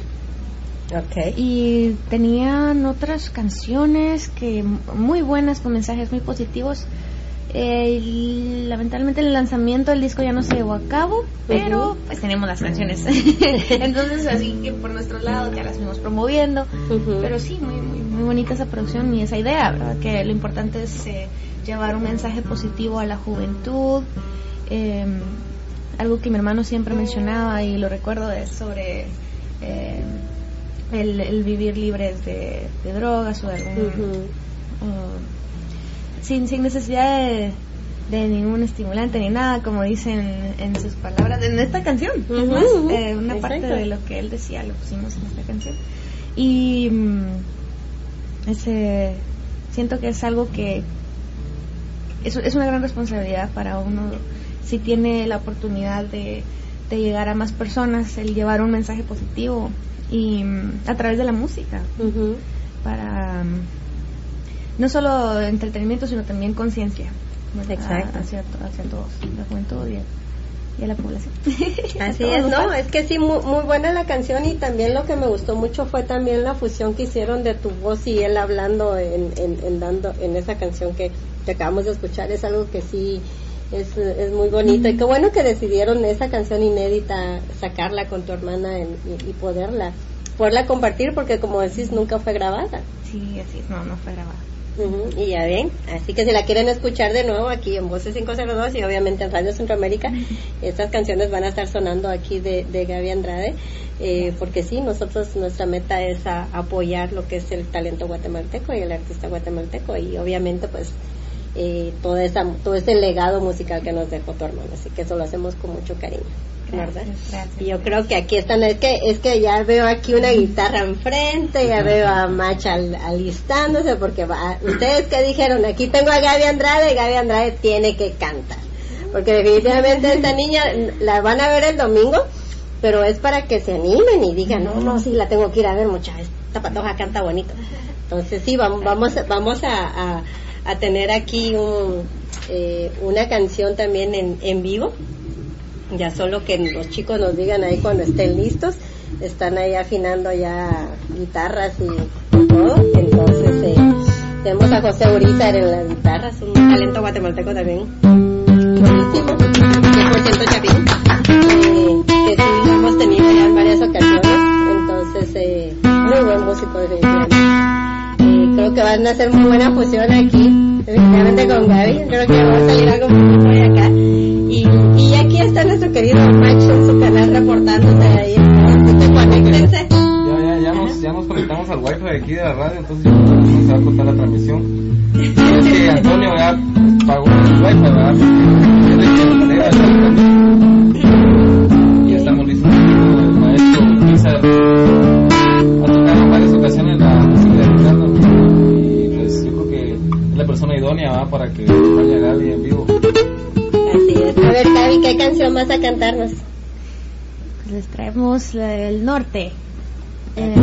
Ok. y tenían otras canciones que muy buenas con mensajes muy positivos. Eh, y lamentablemente el lanzamiento del disco ya no se llevó a cabo, pero pues tenemos las canciones. Entonces así que por nuestro lado ya las fuimos promoviendo. Pero sí, muy, muy, muy bonita esa producción y esa idea, ¿verdad? que lo importante es eh, llevar un mensaje positivo a la juventud. Eh, algo que mi hermano siempre mencionaba y lo recuerdo es sobre eh, el, el vivir libres de, de drogas o de algún... O- sin, sin necesidad de, de ningún estimulante ni nada, como dicen en sus palabras, en esta canción. Es Ujú, más, eh, una parte de lo que él decía lo pusimos en esta canción. Y mm, ese, siento que es algo que es, es una gran responsabilidad para uno si tiene la oportunidad de, de llegar a más personas, el llevar un mensaje positivo y mm, a través de la música. Para mm, no solo entretenimiento sino también conciencia. Exacto. hacia, to- hacia todos la juventud y a, y a la población. Así es, no, es que sí, muy, muy buena la canción y también lo que me gustó mucho fue también la fusión que hicieron de tu voz y él hablando en, en, en dando en esa canción que, que acabamos de escuchar, es algo que sí es, es muy bonito. Y qué bueno que decidieron esa canción inédita sacarla con tu hermana en- y, y poderla poderla compartir porque como decís nunca fue grabada. sí así no no fue grabado Ujú, Y ya ven, así que si la quieren escuchar de nuevo aquí en Voces 502 y obviamente en Radio Centroamérica, estas canciones van a estar sonando aquí de, de Gaby Andrade, eh, porque sí, nosotros nuestra meta es a- apoyar lo que es el talento guatemalteco y el artista guatemalteco. Y obviamente pues eh, toda esa, todo ese legado musical que nos dejó tu hermano, así que eso lo hacemos con mucho cariño. ¿verdad? Gracias. Y yo creo que aquí están, es que, es que ya veo aquí una guitarra enfrente, ya veo a Macha al- alistándose, porque va, ustedes que dijeron, aquí tengo a Gaby Andrade, Gaby Andrade tiene que cantar, porque definitivamente esta niña la van a ver el domingo, pero es para que se animen y digan, no, no, sí, la tengo que ir a ver, mucha, esta patoja canta bonito. Entonces sí, vamos, vamos, vamos a, a, a tener aquí un, eh, una canción también en, en vivo. Ya solo que los chicos nos digan ahí cuando estén listos. Están ahí afinando ya guitarras y todo. Entonces eh, tenemos a José Urizar en las guitarras un talento guatemalteco también. Buenísimo. 100% chapín eh, que sí lo hemos tenido ya en varias ocasiones. Entonces eh, muy buen músico definitivamente creo que van a hacer muy buena fusión aquí definitivamente con Gaby. Creo que va a salir algo muy de acá. Y, y aquí está nuestro querido Macho en su canal reportándose ahí. Que conéctense Ya, ya, ya nos, ya nos conectamos al wifi aquí de la radio, entonces yo creo que se va a cortar la transmisión. Es que Antonio ya pagó el wifi, ¿verdad? Ya estamos listos. El maestro Pizar persona idónea ¿va? para que vaya Gaby en vivo. así es a ver Gaby ¿qué canción vas a cantarnos? Pues les traemos la del norte Eh,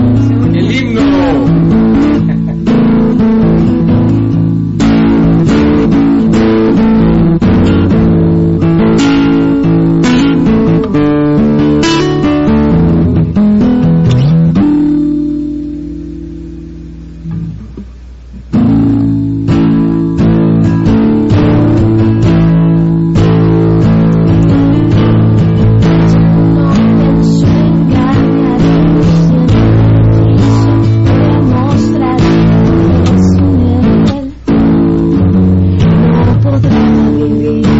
¡El himno! 命。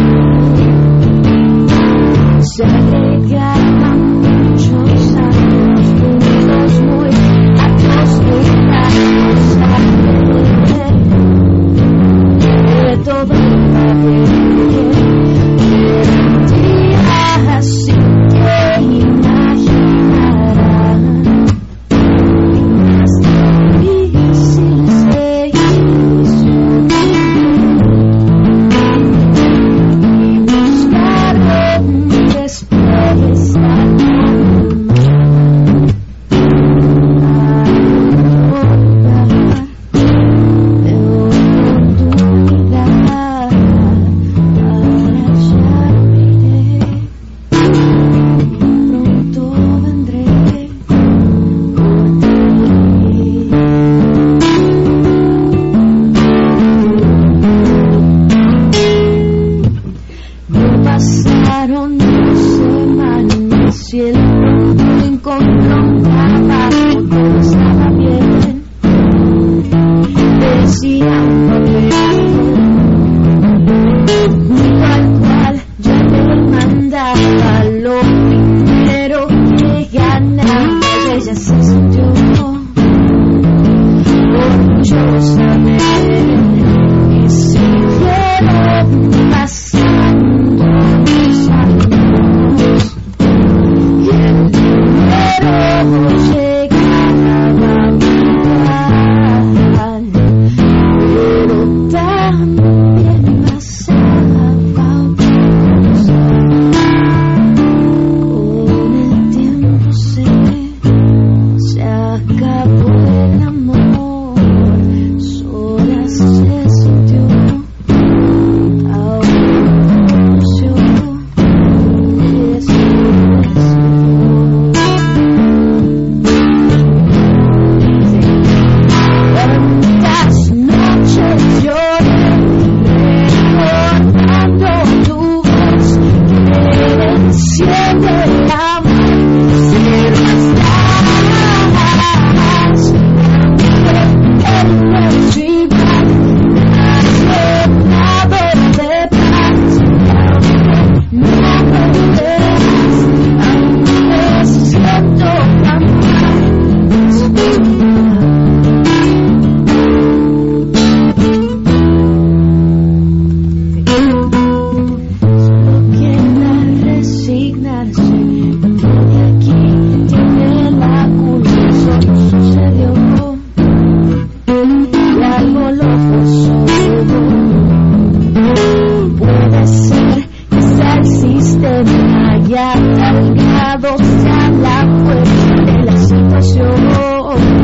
La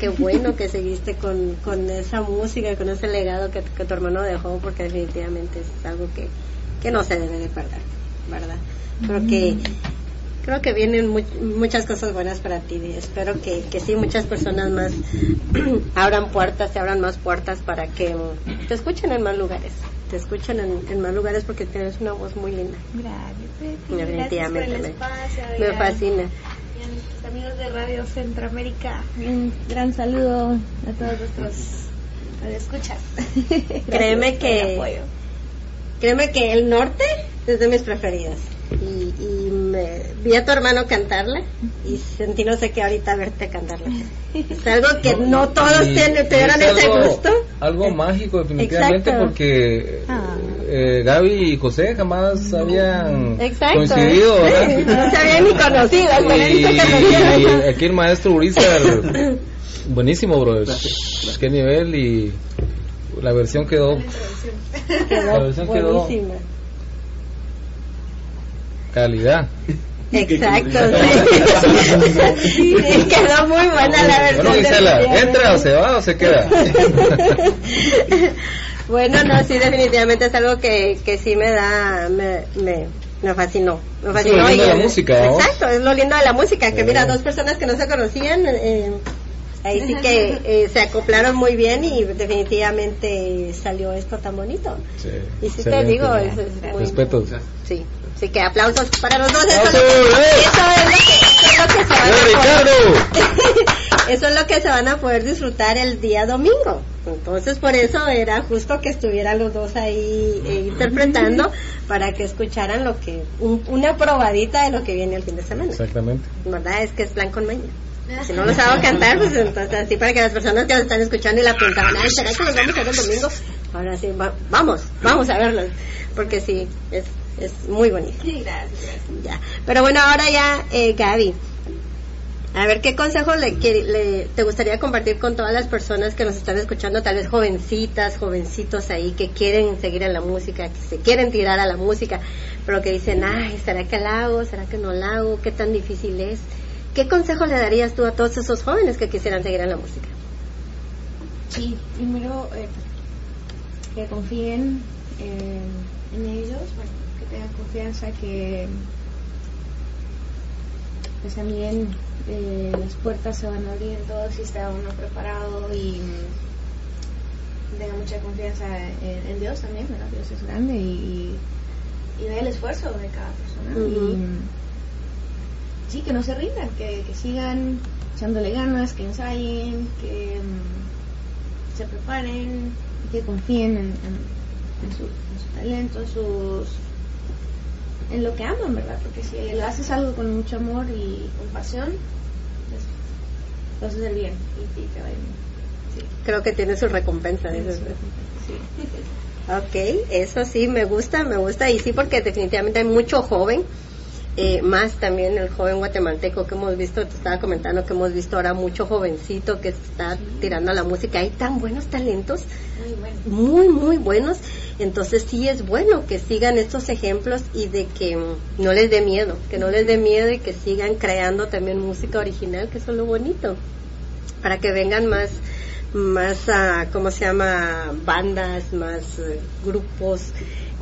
qué bueno que seguiste con, con esa música, con ese legado que, que tu hermano dejó, porque definitivamente es algo que, que no se debe de perder, ¿verdad? Creo que creo que vienen mu- muchas cosas buenas para ti y espero que, que sí muchas personas más abran puertas, te abran más puertas para que te escuchen en más lugares, te escuchen en, en más lugares porque tienes una voz muy linda. Gracias, Betty. Definitivamente Gracias por el me- espacio. fascina. Radio Centroamérica. Un gran saludo a todos nuestros. Gracias Créeme que- apoyo. Créeme que el norte es de mis preferidas. Y, y me vi a tu hermano cantarla no sé qué ahorita verte cantarla. Es algo que no, todos Y- tienen, y tuvieron es ese algo- gusto. Algo mágico, definitivamente, Exacto. porque Ah. eh, Gaby y José jamás habían Exacto. coincidido, no se habían ni conocido, Y, y aquí el maestro Urizar, buenísimo, bro. Qué nivel y la versión quedó La versión quedó- buenísima. calidad. Exacto, sí. Sí, quedó muy buena la versión. Bueno, Gisela. ¿entra o se va o se queda? bueno, no, sí, definitivamente es algo que, que sí me da, me, me, me fascinó. Me Es fascinó. lo lindo y- de la música, ¿no? Exacto, es lo lindo de la música, que mira, dos personas que no se conocían, eh, ahí sí que eh, se acoplaron muy bien y definitivamente salió esto tan bonito. Sí, Y sí te digo, es, es muy... Respetos. Sí, así que aplausos para los dos. Eso, es lo que, eso es lo que se van a ¡Eh, poder- Ricardo! eso es lo que se van a poder disfrutar el día domingo. Entonces, por eso era justo que estuvieran los dos ahí eh, interpretando para que escucharan lo que un- una probadita de lo que viene el fin de semana. Exactamente. ¿Verdad? Es que es plan con maña. Si no los hago cantar, pues entonces así para que las personas que nos están escuchando y la preguntaban, ay, ¿será que los vamos a ver el domingo? Ahora sí, va- vamos, vamos a verlos, porque sí, es, es muy bonito. Sí, gracias. Ya. Pero bueno, ahora ya, eh, Gaby, a ver qué consejo le, le- te gustaría compartir con todas las personas que nos están escuchando, tal vez jovencitas, jovencitos ahí que quieren seguir en la música, que se quieren tirar a la música, pero que dicen, ay, ¿será que la hago? ¿Será que no la hago? ¿Qué tan difícil es? ¿Qué consejo le darías tú a todos esos jóvenes que quisieran seguir en la música? Sí, primero eh, que confíen eh, en ellos, bueno, tengan confianza, que pues también eh, las puertas se van abriendo si está uno preparado y mm, tenga mucha confianza en, en Dios también, ¿verdad? Dios es grande y, y ve el esfuerzo de cada persona y sí, que no se rindan, que, que sigan echándole ganas, que ensayen, que mm, se preparen, y que confíen en, en- en su, en su talento, sus en lo que aman, ¿verdad? Porque si le haces algo con mucho amor y con pasión, pues vas a hacer bien y, y te va a ir bien. Sí. Creo que tiene su recompensa. eso es- Sí. Ok, eso sí, me gusta, me gusta. Y sí, porque definitivamente hay mucho joven, eh, más también el joven guatemalteco que hemos visto, te estaba comentando que hemos visto ahora mucho jovencito que está tirando a la música. Hay tan buenos talentos, Muy muy, buenos. Entonces sí es bueno que sigan estos ejemplos y de que mm, no les dé miedo, que no les dé miedo y que sigan creando también música original, que eso es lo bonito, para que vengan más, más, ah, ¿cómo se llama? Bandas, más eh, grupos,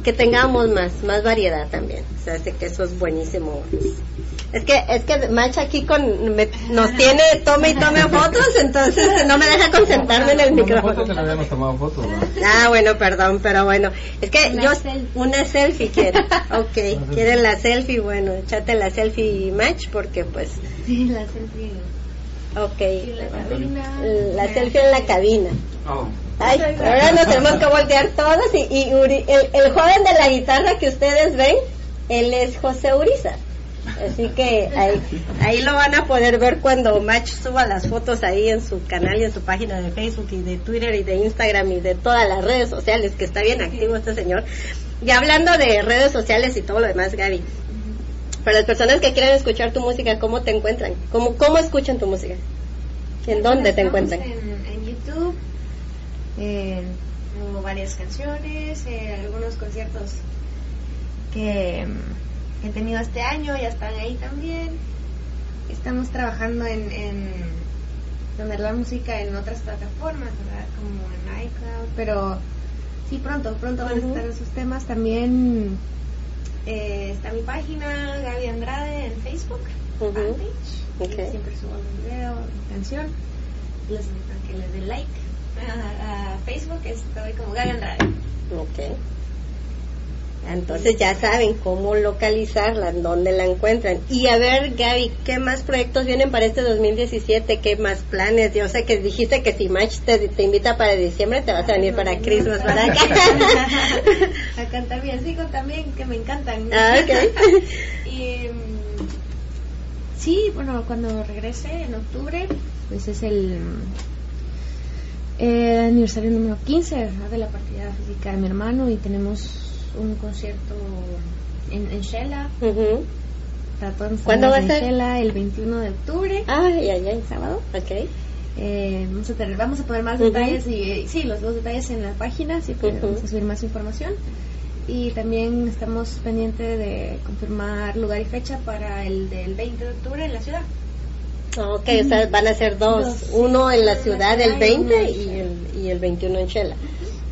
que tengamos más, más variedad también. O sea, sé que eso es buenísimo. Es que, es que Macha aquí con, me- nos tiene, tome y tome fotos, entonces no me deja concentrarme en el micrófono. Nosotros le habíamos tomado fotos, ¿no? Ah, bueno, perdón, pero bueno, es que Una yo selfie. una selfie quiere. Ok, quieren la selfie, bueno, échate la selfie match porque pues, Sí, la selfie ok, la cabina. la selfie en la cabina. Oh, Ay, ahora nos tenemos que voltear todos y, y Uri- el, el joven de la guitarra que ustedes ven, él es José Uriza. Así que ahí, ahí lo van a poder ver cuando Match suba las fotos ahí en su canal y en su página de Facebook y de Twitter y de Instagram y de todas las redes sociales, que está bien activo este señor. Y hablando de redes sociales y todo lo demás, Gaby, para las personas que quieran escuchar tu música, ¿cómo te encuentran? ¿Cómo, cómo escuchan tu música? ¿En dónde te encuentran? En, en YouTube. eh, tengo varias canciones, eh, algunos conciertos que mm, he tenido este año, ya están ahí también. Estamos trabajando en, en poner la música en otras plataformas, ¿verdad? Como en iCloud, pero sí, pronto, pronto van a estar esos temas. También eh, está mi página, Gaby Andrade, en Facebook. Ok. Y Siempre subo un video, mi canción. Les invito a que le den like a, a Facebook, estoy como Gaby Andrade. Ok. Entonces ya saben cómo localizarla, dónde la encuentran. Y a ver, Gaby, ¿qué más proyectos vienen para este 2017? ¿Qué más planes? Yo sé que dijiste que si Match te, te invita para diciembre, te vas a venir para Christmas, ¿verdad? a cantar villancico también, que me encantan. ah, ok. y mm, sí, bueno, cuando regrese en octubre, pues es el eh, aniversario número 15 ¿verdad? de la partida física de mi hermano y tenemos un concierto en, en Shela. Todos nuestros ¿Cuándo va a ser? Shela, el 21 de octubre. Ay, ay, ay. sábado. Ok. Eh, vamos, a tener, vamos a poner más Ujú. detalles y eh, sí, los dos detalles en la página, sí, pero Ujú. vamos a subir más información. Y también estamos pendientes de confirmar lugar y fecha para el del 20 de octubre en la ciudad. Ok, o sea, van a ser dos. Dos. Uno en la en la ciudad ciudad el y 20 uno en y el, y el 21 en Shela.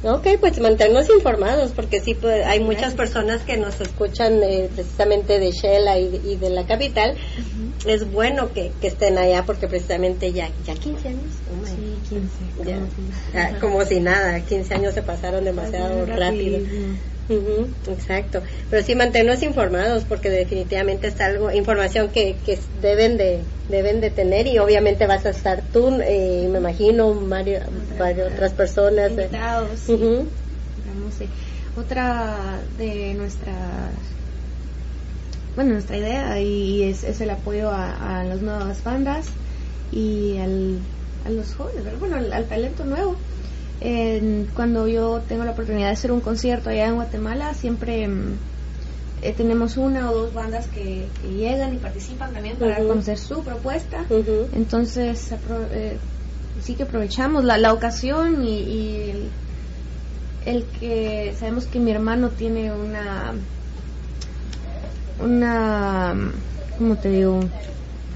Ok, pues mantenernos informados porque sí, pues, hay muchas personas que nos escuchan eh, precisamente de Shela y, y de la capital. Es bueno que, que estén allá porque precisamente ya, ya 15 años. Oh Sí, 15. Ya. como si- Ah, como si nada, 15 años se pasaron demasiado Rapidísimo. rápido. Ujú, exacto. Pero sí mantenernos informados porque definitivamente es algo, información que, que deben de deben de tener y obviamente vas a estar tú, eh, me imagino, varias otras personas. eh. Invitados. Digamos, eh, otra de nuestras bueno nuestra idea y es, es el apoyo a, a las nuevas bandas y al, a los jóvenes bueno al, al talento nuevo En- cuando yo tengo la oportunidad de hacer un concierto allá en Guatemala siempre mm, eh, tenemos una o dos bandas que, que llegan y participan también para conocer su propuesta. Entonces apro- eh, sí que aprovechamos la, la ocasión y, y el, el que sabemos que mi hermano tiene una una ¿cómo te digo?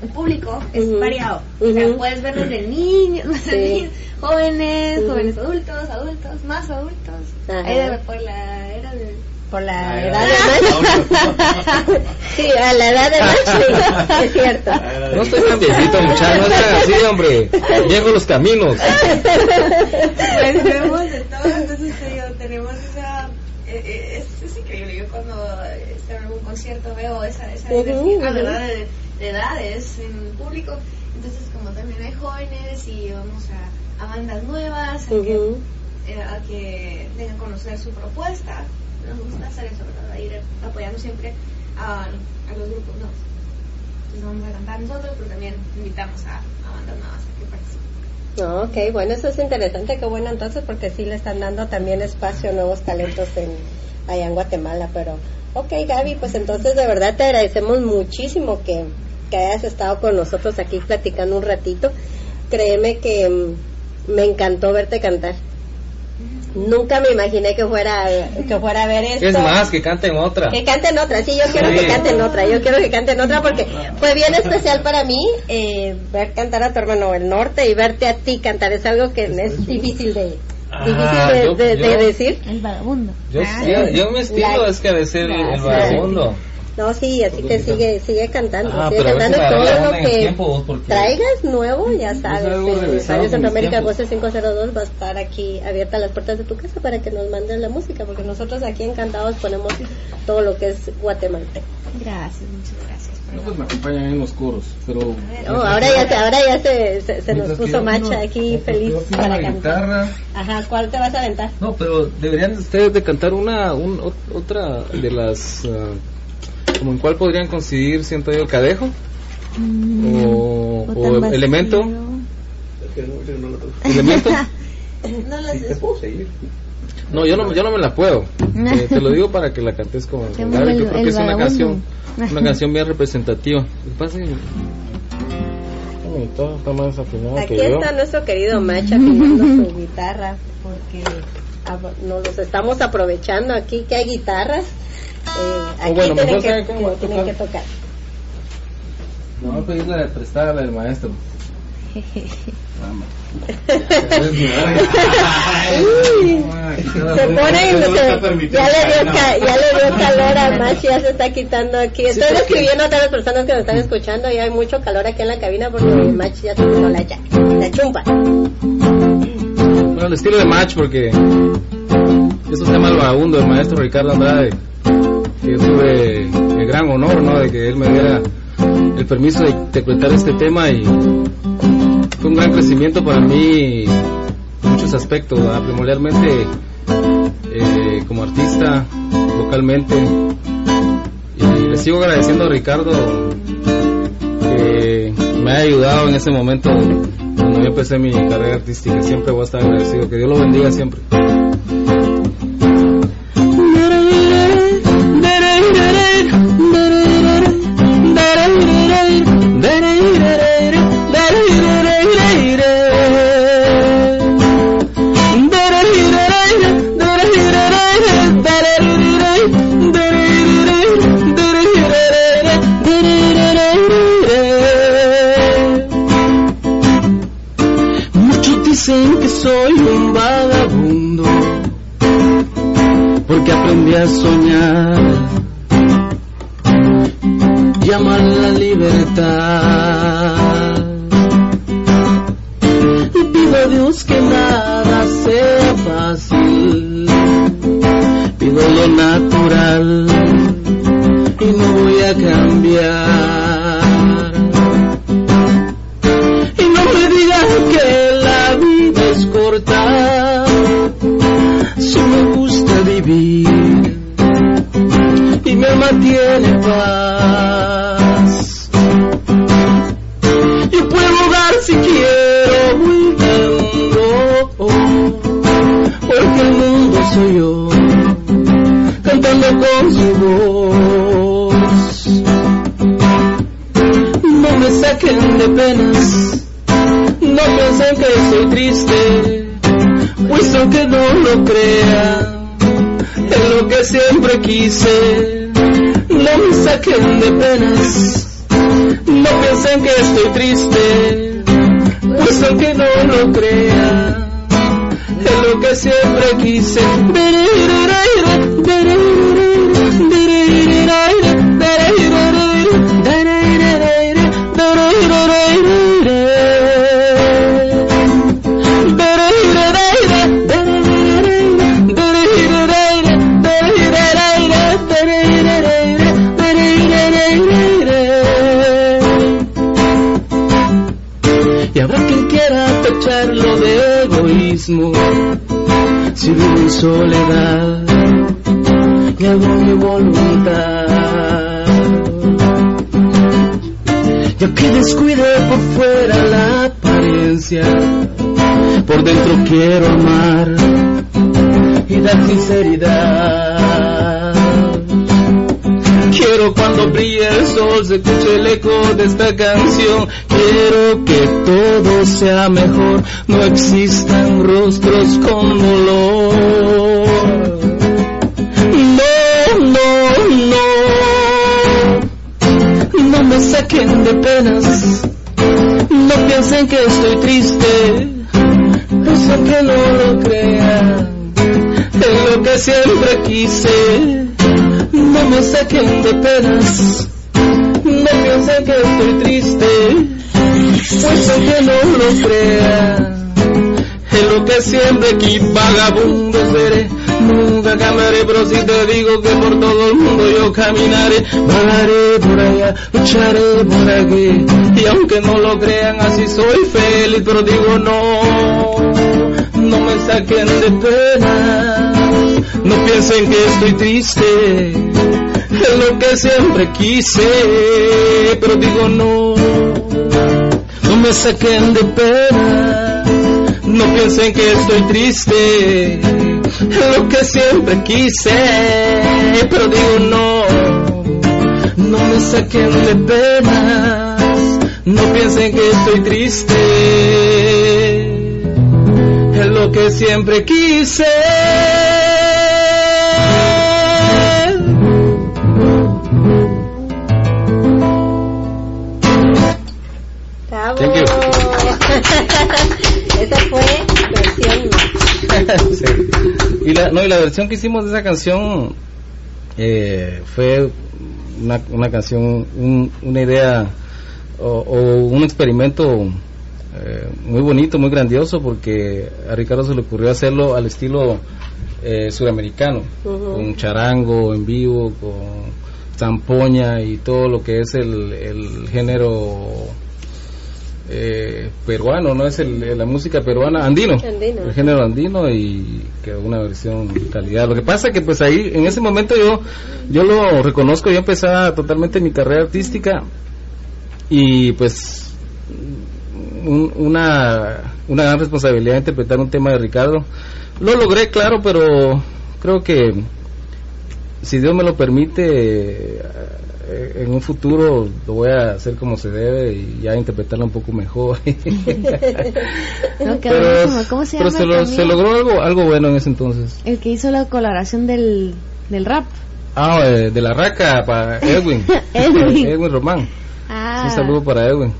El público es Ujú. variado. O sea, puedes ver desde niños, desde Sí. niños, jóvenes, Ujú. jóvenes adultos, adultos, más adultos. Ahí por la era de Por la Ah, edad de Nacho. sí, a la edad de Nacho, sí, es cierto. No estoy tan viejito, muchachos, no sean así, hombre. Llego los caminos. pues vemos de todo, entonces te digo, tenemos esa... eh, eh, Es, es increíble, yo cuando estoy en algún concierto veo esa, esa diversidad. ¿verdad? De, de edades en el público, entonces como también hay jóvenes y vamos a, a bandas nuevas, a, que, Ujú. eh, a que den a conocer su propuesta, nos gusta hacer eso, ¿verdad? Ir apoyando siempre a, a los grupos nuevos. Entonces vamos a cantar nosotros, pero también invitamos a, a bandas nuevas a que participen. No, ok, bueno, eso es interesante, qué bueno entonces, porque sí le están dando también espacio a nuevos talentos en, allá en Guatemala, pero, ok, Gaby, pues entonces de verdad te agradecemos muchísimo que, que hayas estado con nosotros aquí platicando un ratito. Créeme que mm, me encantó verte cantar. Nunca me imaginé que fuera, que fuera a ver esto. Es más, que canten otra. Que canten otra, sí, yo quiero Sí. que canten otra, yo quiero que canten otra porque fue bien especial para mí eh, ver cantar a tu hermano el norte y verte a ti cantar, es algo que es difícil de, Ah, difícil de, yo- de- de yo- decir. El vagabundo. Yo, Ah, yo, yo mi estilo la- es que ha de ser el, vagabundo. No, sí, así que sigue, sigue cantando, Ah, sigue cantando todo lo que tiempo, traigas nuevo, ya sabes, Radio Centroamérica Voces 502 va a estar aquí abierta las puertas de tu casa para que nos manden la música, porque nosotros aquí encantados ponemos todo lo que es guatemalteco. Gracias, muchas gracias. No, pues me acompañan en los coros, pero... No, ahora ya, se- ahora ya se, se, se nos puso macha aquí feliz para cantar. guitarra, Ajá, ¿cuál te vas a aventar? No, pero deberían ustedes de cantar una, un- ot- otra de las, ah, como en cuál podrían coincidir, siento yo, cadejo Mm, o, elemento, es que no, no lo toco. elemento. No Sí, te puedo seguir. No, yo no, yo no me la puedo. Eh, te lo digo para que la cantes el- Yo creo el que es una canción, una canción bien representativa. Ay, está, está más afinado Aquí que yo. está nuestro querido Macha afinando su guitarra, porque nos los estamos aprovechando aquí que hay guitarras. Eh, aquí Oh, bueno, tienen, que, cómo tienen tocar. que tocar. No, voy a pedirle de prestada la del maestro. Se pone y se- ya le dio ca- ya le dio calor a Machi, ya se está quitando aquí. Estoy porque- describiendo a todas las personas que nos están escuchando y hay mucho calor aquí en la cabina porque Machi ya se puso la, cha- la chumpa. Bueno, el estilo de match porque eso se llama el vagabundo, el maestro Ricardo Andrade. Gran honor, ¿no? De que él me diera el permiso de interpretar este tema y fue un gran crecimiento para mí en muchos aspectos, ¿verdad? primordialmente eh, como artista, localmente. Y le sigo agradeciendo a Ricardo que me ha ayudado en ese momento cuando yo empecé mi carrera artística. Siempre voy a estar agradecido. Que Dios lo bendiga siempre. Porque y hago mi voluntad. Yo que descuide por fuera la apariencia, por dentro quiero amar y dar sinceridad. Quiero cuando brille el sol se escuche el eco de esta canción. Quiero que todo sea mejor, no existan rostros con dolor. No, no, no. No me saquen de penas, no piensen que estoy triste, pues aunque no lo crean, es lo que siempre quise. No me saquen de penas, no piensen que estoy triste, pues aunque no lo crean, es lo que siempre quise. Vagabundo seré, nunca cambiaré, pero si te digo que por todo el mundo yo caminaré, vagaré por allá, lucharé por aquí, y aunque no lo crean así soy feliz, pero digo no, no me saquen de pena. No piensen que estoy triste, es lo que siempre quise, pero digo no, no me saquen de pena, no piensen que estoy triste, es lo que siempre quise, pero digo no, no me saquen de penas, no piensen que estoy triste, es lo que siempre quise. Thank you. Esa fue versión. Sí. Y la, no, y la versión que hicimos de esa canción eh, fue una, una canción, un- una idea o, o un experimento eh, muy bonito, muy grandioso, porque a Ricardo se le ocurrió hacerlo al estilo eh, suramericano, Ujú. con charango en vivo, con zampoña y todo lo que es el, el género eh, peruano, no es el- la música peruana, andino, Andino. el género andino y quedó una versión calidad. Lo que pasa que pues ahí, en ese momento yo, yo lo reconozco, yo empezaba totalmente mi carrera artística y pues un- una, una gran responsabilidad interpretar un tema de Ricardo. Lo logré, claro, pero creo que si Dios me lo permite, eh, en un futuro lo voy a hacer como se debe y ya interpretarlo un poco mejor. No, pero. ¿Cómo se pero llama se, lo- se logró algo, algo bueno en ese entonces. El que hizo la colaboración del, del rap. Ah, eh, de la raca para Edwin. Edwin. Edwin Román. Ah, Un saludo para Edwin.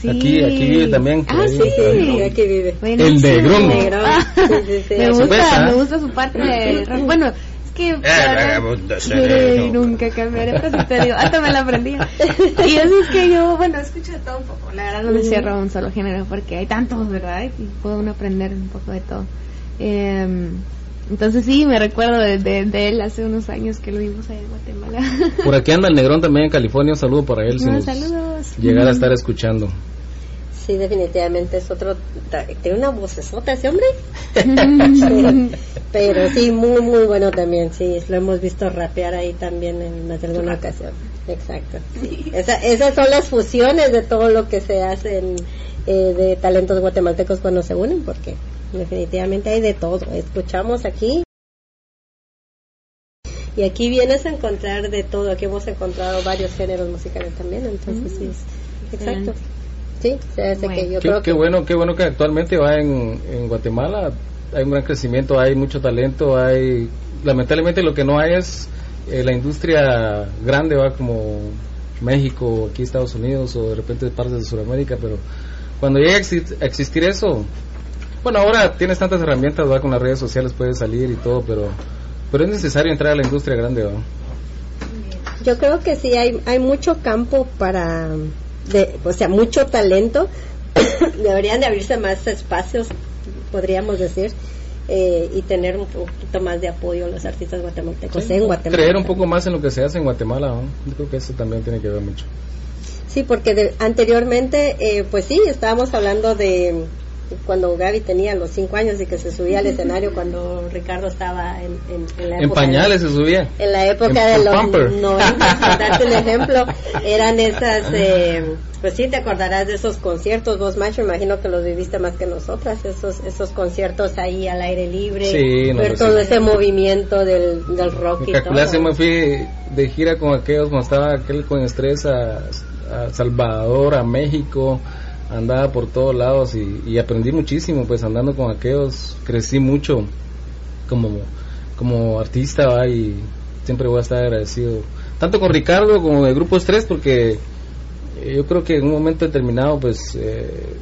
sí. Aquí, aquí vive también. Ah, ahí. sí. Aquí vive. Buenísimo. El negrón. Negrón. Sí, sí, sí. me gusta, me gusta su parte de rap. Bueno, que Quiero y nunca cambiaré, pero sí te digo, hasta me la aprendí. Y eso es que yo, bueno, escucho de todo un poco. La verdad no me cierro a un solo género porque hay tantos, ¿verdad? Y puede uno aprender un poco de todo. Eh, entonces sí, me recuerdo de, de- de él hace unos años que lo vimos allá en Guatemala. Por aquí anda el Negrón también en California. Un saludo para él. Si No, nos saludos. llegara a estar escuchando. Sí, definitivamente es otro. Tiene una vocesota ese hombre. Pero sí, muy, muy bueno también. Sí, lo hemos visto rapear ahí también en más de alguna ocasión. Exacto. Sí. Esa- esas son las fusiones de todo lo que se hacen eh, de talentos guatemaltecos cuando se unen, porque definitivamente hay de todo. Escuchamos aquí. Y aquí vienes a encontrar de todo. Aquí hemos encontrado varios géneros musicales también. Entonces, sí, es- exacto. Sí, se hace que yo Qué, creo qué que. bueno, qué bueno que actualmente va en, en Guatemala. Hay un gran crecimiento, hay mucho talento, hay lamentablemente lo que no hay es eh, la industria grande, va como México, aquí Estados Unidos o de repente partes de Sudamérica, pero cuando llegue a exi- a existir eso, bueno, ahora tienes tantas herramientas, va con las redes sociales puedes salir y todo, pero pero es necesario entrar a la industria grande, va. Yo creo que sí hay, hay mucho campo para, de, o sea, mucho talento. Deberían de abrirse más espacios, podríamos decir, eh, y tener un poquito más de apoyo a los artistas guatemaltecos en Guatemala. Creer un poco más en lo que se hace en Guatemala, ¿no? yo creo que eso también tiene que ver mucho. Sí, porque de- anteriormente, eh, pues sí, estábamos hablando de cuando Gaby tenía los cinco años y que se subía al escenario cuando Ricardo estaba en, en, en la En época de- pañales se subía. en la época En- de los Pamper. 90, por darte un ejemplo, eran esas, eh, pues sí, te acordarás de esos conciertos, vos macho, imagino que los viviste más que nosotras, esos esos conciertos ahí al aire libre, Sí, no, ver no, todo sí. ese movimiento del, del rock Me y calculé, todo. me fui de gira con aquellos, cuando estaba aquel con estrés a, a Salvador, a México, andaba por todos lados y, y aprendí muchísimo, pues andando con aquellos, crecí mucho como, como artista ¿va? y siempre voy a estar agradecido, tanto con Ricardo como el Grupo Estrés, porque eh, yo creo que en un momento determinado, pues eh,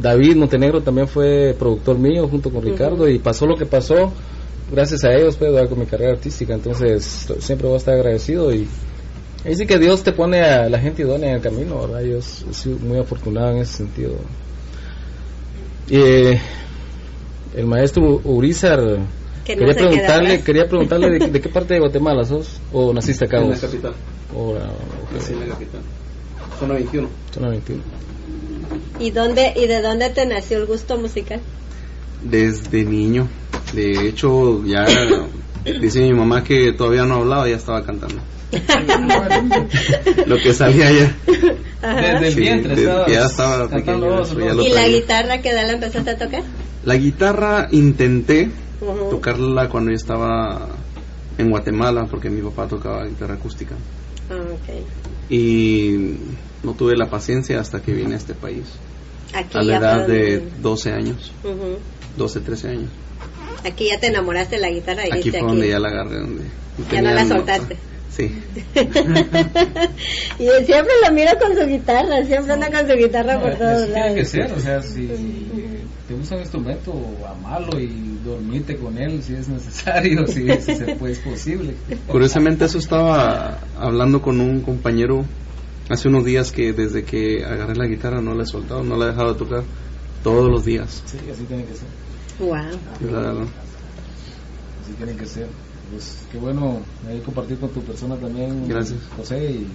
David Montenegro también fue productor mío junto con Ricardo y pasó lo que pasó gracias a ellos puedo dar con mi carrera artística entonces siempre voy a estar agradecido y ahí sí que Dios te pone a la gente idónea en el camino verdad yo s- he sido muy afortunado en ese sentido y eh, el maestro Urizar Que no quería preguntarle quería preguntarle de, de qué parte de Guatemala sos o naciste acá En la capital. Nací en la capital. Zona 21. Zona 21. ¿Y, dónde, ¿Y de dónde te nació el gusto musical? Desde niño. De hecho, ya dice mi mamá que todavía no hablaba, ya estaba cantando. Lo que salía ya. Desde el Sí, vientre desde estabas que ya estaba pequeño, eso ya ¿Y la guitarra qué edad la empezaste a tocar? La guitarra intenté Ujú. tocarla cuando yo estaba en Guatemala, porque mi papá tocaba guitarra acústica. Ah, ok. Y no tuve la paciencia hasta que vine a este país. Aquí A la edad de donde- 12 años, Ujú. 12, 13 años. Aquí ya te enamoraste de la guitarra y Aquí dijiste fue donde ya la agarré. Donde Ya no la soltaste. Sí. y él siempre lo mira con su guitarra, siempre anda con su guitarra por todos Así tiene que lados. ser, o sea, si te gusta un instrumento, amarlo y dormirte con él si es necesario, si, si se puede, es posible. Curiosamente eso estaba hablando con un compañero hace unos días que desde que agarré la guitarra no la he soltado, no la he dejado de tocar todos los días. Sí, así tiene que ser. Wow. Así tienen que ser. Pues qué bueno ahí compartir con tu persona también, Gracias. José,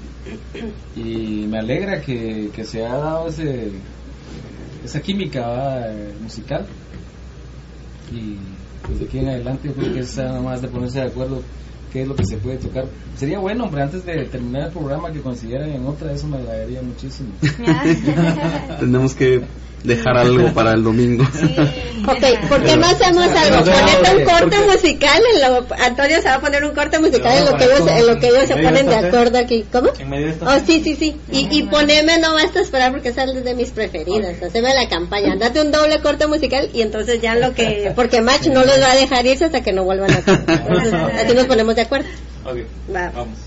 y, y me alegra que, que se ha dado ese, esa química. Eh, musical y pues de aquí en adelante yo creo que es nada más de ponerse de acuerdo qué es lo que se puede tocar. Sería bueno, hombre, antes de terminar el programa que consideren en otra, eso me agradaría muchísimo. Tenemos que dejar algo para el domingo. Ok, ¿por qué no hacemos algo? No, Ponete un corte musical, en lo, Antonio se va a poner un corte musical en lo que ellos, en lo que ellos se ponen de acuerdo aquí. ¿Cómo? En medio de esta Oh, sí, sí, sí. Y, y poneme, no basta esperar porque esa es de mis preferidas. Haceme la campaña. Date un doble corte musical y entonces ya lo que. Porque Match no los va a dejar irse hasta que no vuelvan a Entonces, así nos ponemos de acuerdo. Ok, Va. vamos.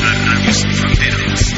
Radio Sin Fronteras.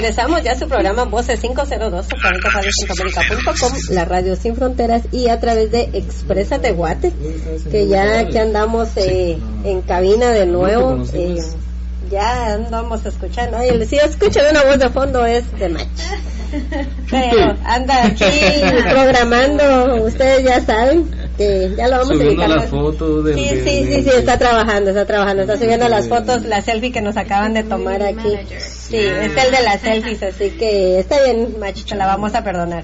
Regresamos ya a su programa Voces 502 a través de radiocentroamérica.com, la radio sin fronteras y a través de Expresa Tehuate, que ya que andamos eh, en cabina de nuevo. eh, ya andamos escuchando. Ay, si escuchan una voz de fondo es de match. Pero anda aquí programando, ustedes ya saben que ya lo vamos a Subiendo dedicar. las fotos del- Sí, del- sí, sí, sí, está trabajando, está trabajando, está subiendo las fotos, la selfie que nos acaban de tomar aquí. Sí, es el de las selfies, así que está bien, Machi, te la vamos a perdonar.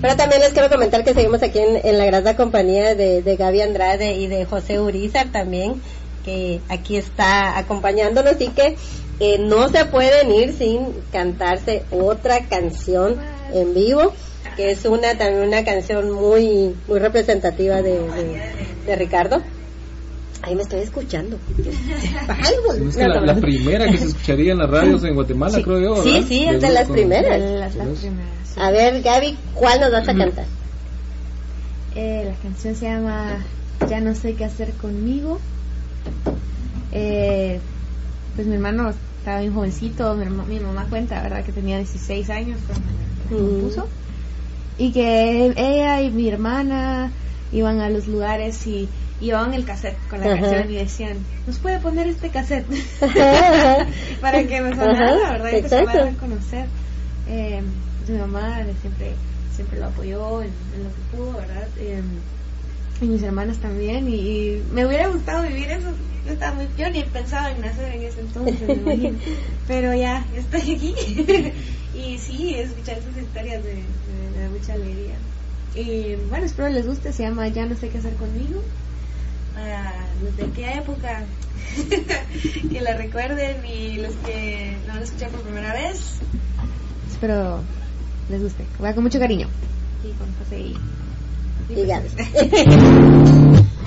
Pero también les quiero comentar que seguimos aquí en, la grata compañía de, Gaby Andrade y de José Urizar también, que aquí está acompañándonos y que eh, no se pueden ir sin cantarse otra canción en vivo, que es una también una canción muy muy representativa de Ricardo. Ahí me estoy escuchando. Baja el volumen. Es que la, la primera que se escucharía en las radios en Guatemala, Sí. creo yo. Sí, ¿verdad? sí, es de las primeras. Las, las primeras. sí. A ver, Gaby, ¿cuál nos vas a cantar? Eh, la canción se llama Ya no sé qué hacer conmigo. Eh, pues mi hermano estaba bien jovencito, mi, herma- mi mamá cuenta, ¿verdad? Que tenía 16 años cuando me Mm. compuso. Y que ella y mi hermana iban a los lugares y llevaban el cassette con la Ajá. canción y decían, ¿nos puede poner este cassette? Para que me sonara, Ajá, ¿verdad? Y que se a conocer. Eh, mi mamá siempre, siempre lo apoyó en, en lo que pudo, ¿verdad? Eh, y mis hermanas también. Y, y me hubiera gustado vivir eso. Yo, estaba muy, yo ni pensaba en nacer en ese entonces, me imagino. Pero ya, ya estoy aquí. y sí, escuchar esas historias me, me- me da mucha alegría. Y bueno, espero les guste. Se llama Ya no sé qué hacer conmigo. Los de qué época que la recuerden y los que lo van a escuchar por primera vez. Espero les guste. Va con mucho cariño. Y con José y.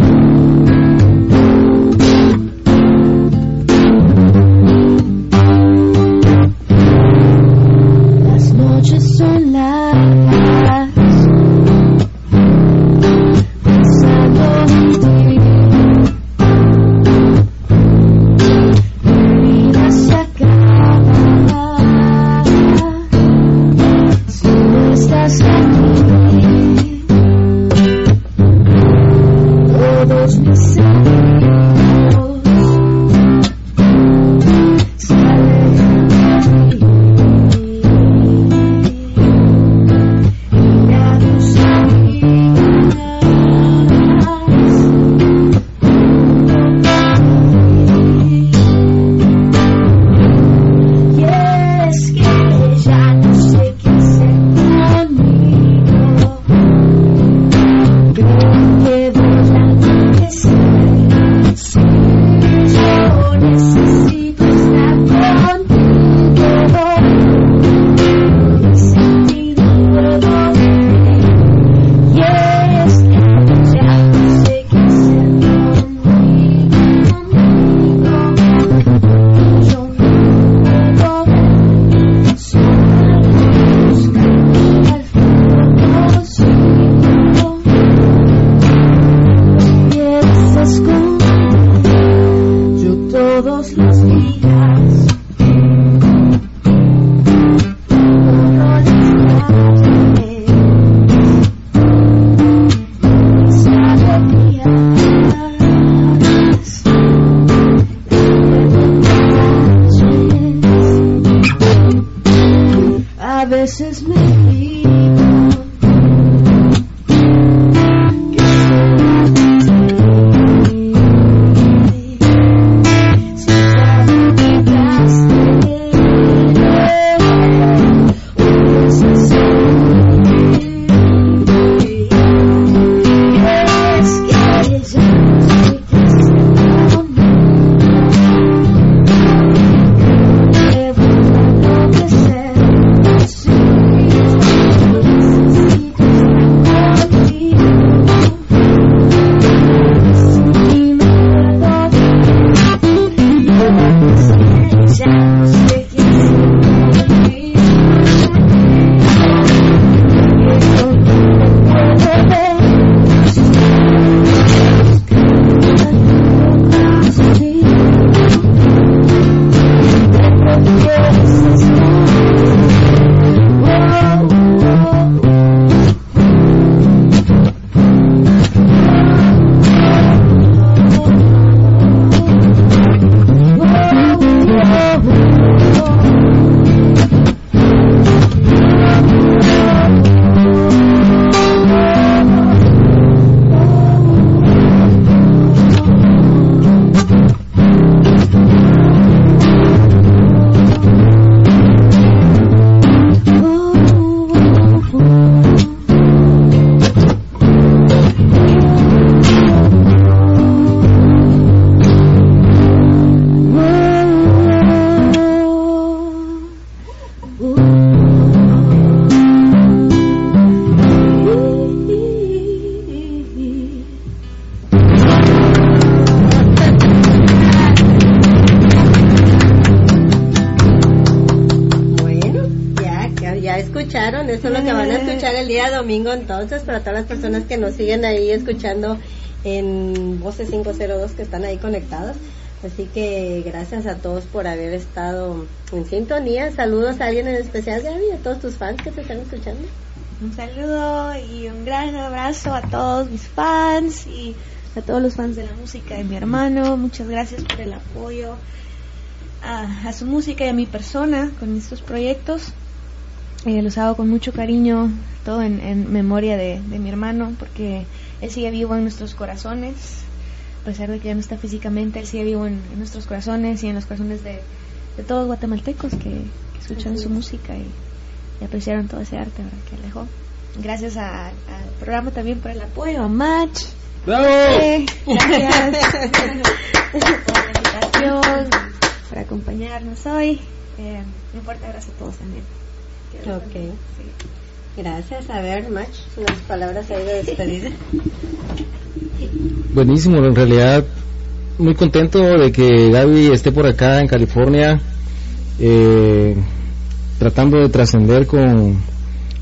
domingo entonces para todas las personas que nos siguen ahí escuchando en Voces 502 que están ahí conectados. Así que gracias a todos por haber estado en sintonía. Saludos a alguien en especial, Gaby, a todos tus fans que te están escuchando. Un saludo y un gran abrazo a todos mis fans y a todos los fans de la música de mi hermano. Muchas gracias por el apoyo a, a su música y a mi persona con estos proyectos. Eh, los hago con mucho cariño, todo en, en memoria de, de mi hermano, porque él sigue vivo en nuestros corazones. A pesar de que ya no está físicamente, él sigue vivo en, en nuestros corazones y en los corazones de, de todos guatemaltecos que, que escuchan su música y, y apreciaron todo ese arte ¿verdad? que dejó. Gracias a- al programa también por el apoyo, a Match. ¡Bravo! Eh, gracias por la invitación, por acompañarnos hoy. Eh, un fuerte abrazo a todos también. Ok. Gracias. A ver, Mach, unas palabras ahí de despedida. Buenísimo, en realidad muy contento de que Gaby esté por acá en California eh, tratando de trascender con,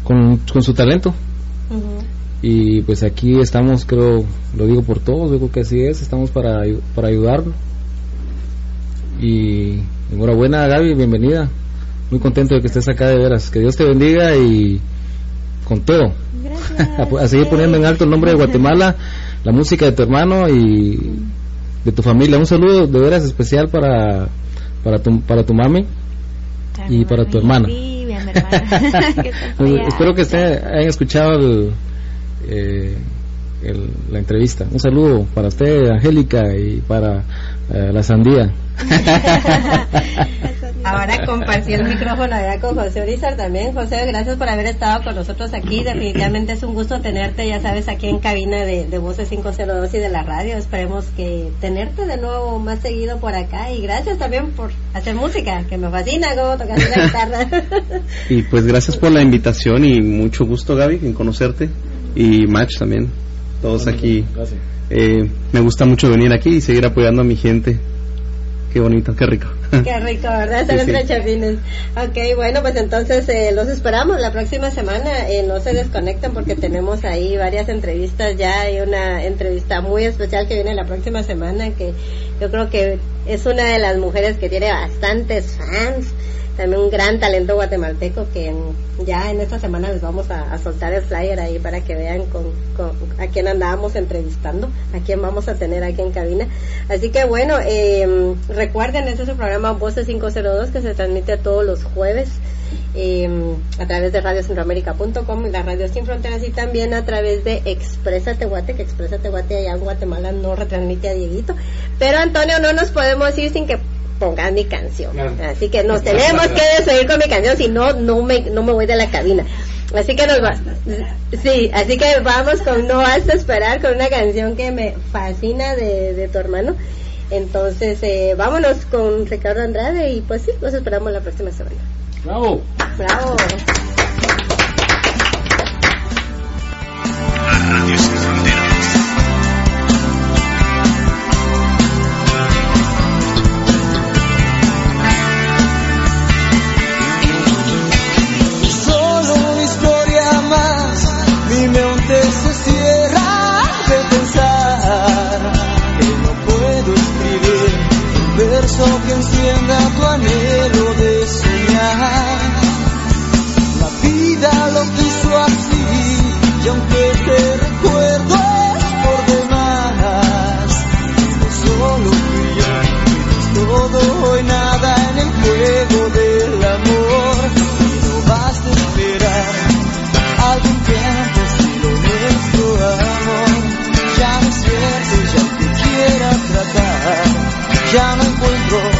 con, con su talento. Y pues aquí estamos, creo, lo digo por todos, creo que así es, estamos para, para ayudarlo. Y enhorabuena Gaby, bienvenida, muy contento de que estés acá de veras, que Dios te bendiga y con todo, a, a seguir poniendo en alto el nombre de Guatemala, la música de tu hermano y de tu familia. Un saludo de veras especial para para tu, para tu mami y para tu hermana. Que. Espero que esté- hayan escuchado el, eh, el- la entrevista. Un saludo para usted, Angélica, y para eh, la sandía. Ahora compartí el micrófono allá con José Orizar también. José, gracias por haber estado con nosotros aquí. Definitivamente es un gusto tenerte, ya sabes, aquí en cabina de, de Voces 502 y de la radio. Esperemos que tenerte de nuevo más seguido por acá. Y gracias también por hacer música, que me fascina cómo tocas la guitarra. Y pues gracias por la invitación y mucho gusto Gaby en conocerte y Match también. Todos aquí. Gracias. Eh, me gusta mucho venir aquí y seguir apoyando a mi gente. Qué bonito, qué rico. Qué rico, ¿verdad? Estar Sí, sí. entre chapines. Ok, bueno, pues entonces eh, los esperamos la próxima semana. Eh, no se desconecten porque tenemos ahí varias entrevistas ya. Hay una entrevista muy especial que viene la próxima semana que yo creo que es una de las mujeres que tiene bastantes fans. También un gran talento guatemalteco que ya en esta semana les vamos a, soltar el flyer ahí para que vean con, a quién andábamos entrevistando, a quién vamos a tener aquí en cabina. Así que bueno, eh, recuerden, este es el programa Voces 502 que se transmite todos los jueves eh, a través de radiocentroamérica.com y la Radio Sin Fronteras y también a través de Expresa Tehuate, que Expresa Tehuate allá en Guatemala no retransmite a Dieguito. Pero Antonio, no nos podemos ir sin que pongan mi canción. Así que nos tenemos que despedir con mi canción, si no, no me, no me voy de la cabina. Así que nos va, sí, así que vamos con No Hasta Esperar, con una canción que me fascina de, de tu hermano. Entonces, eh, vámonos con Ricardo Andrade y pues sí, los esperamos la próxima semana. ¡Bravo! Bravo. Ya no encuentro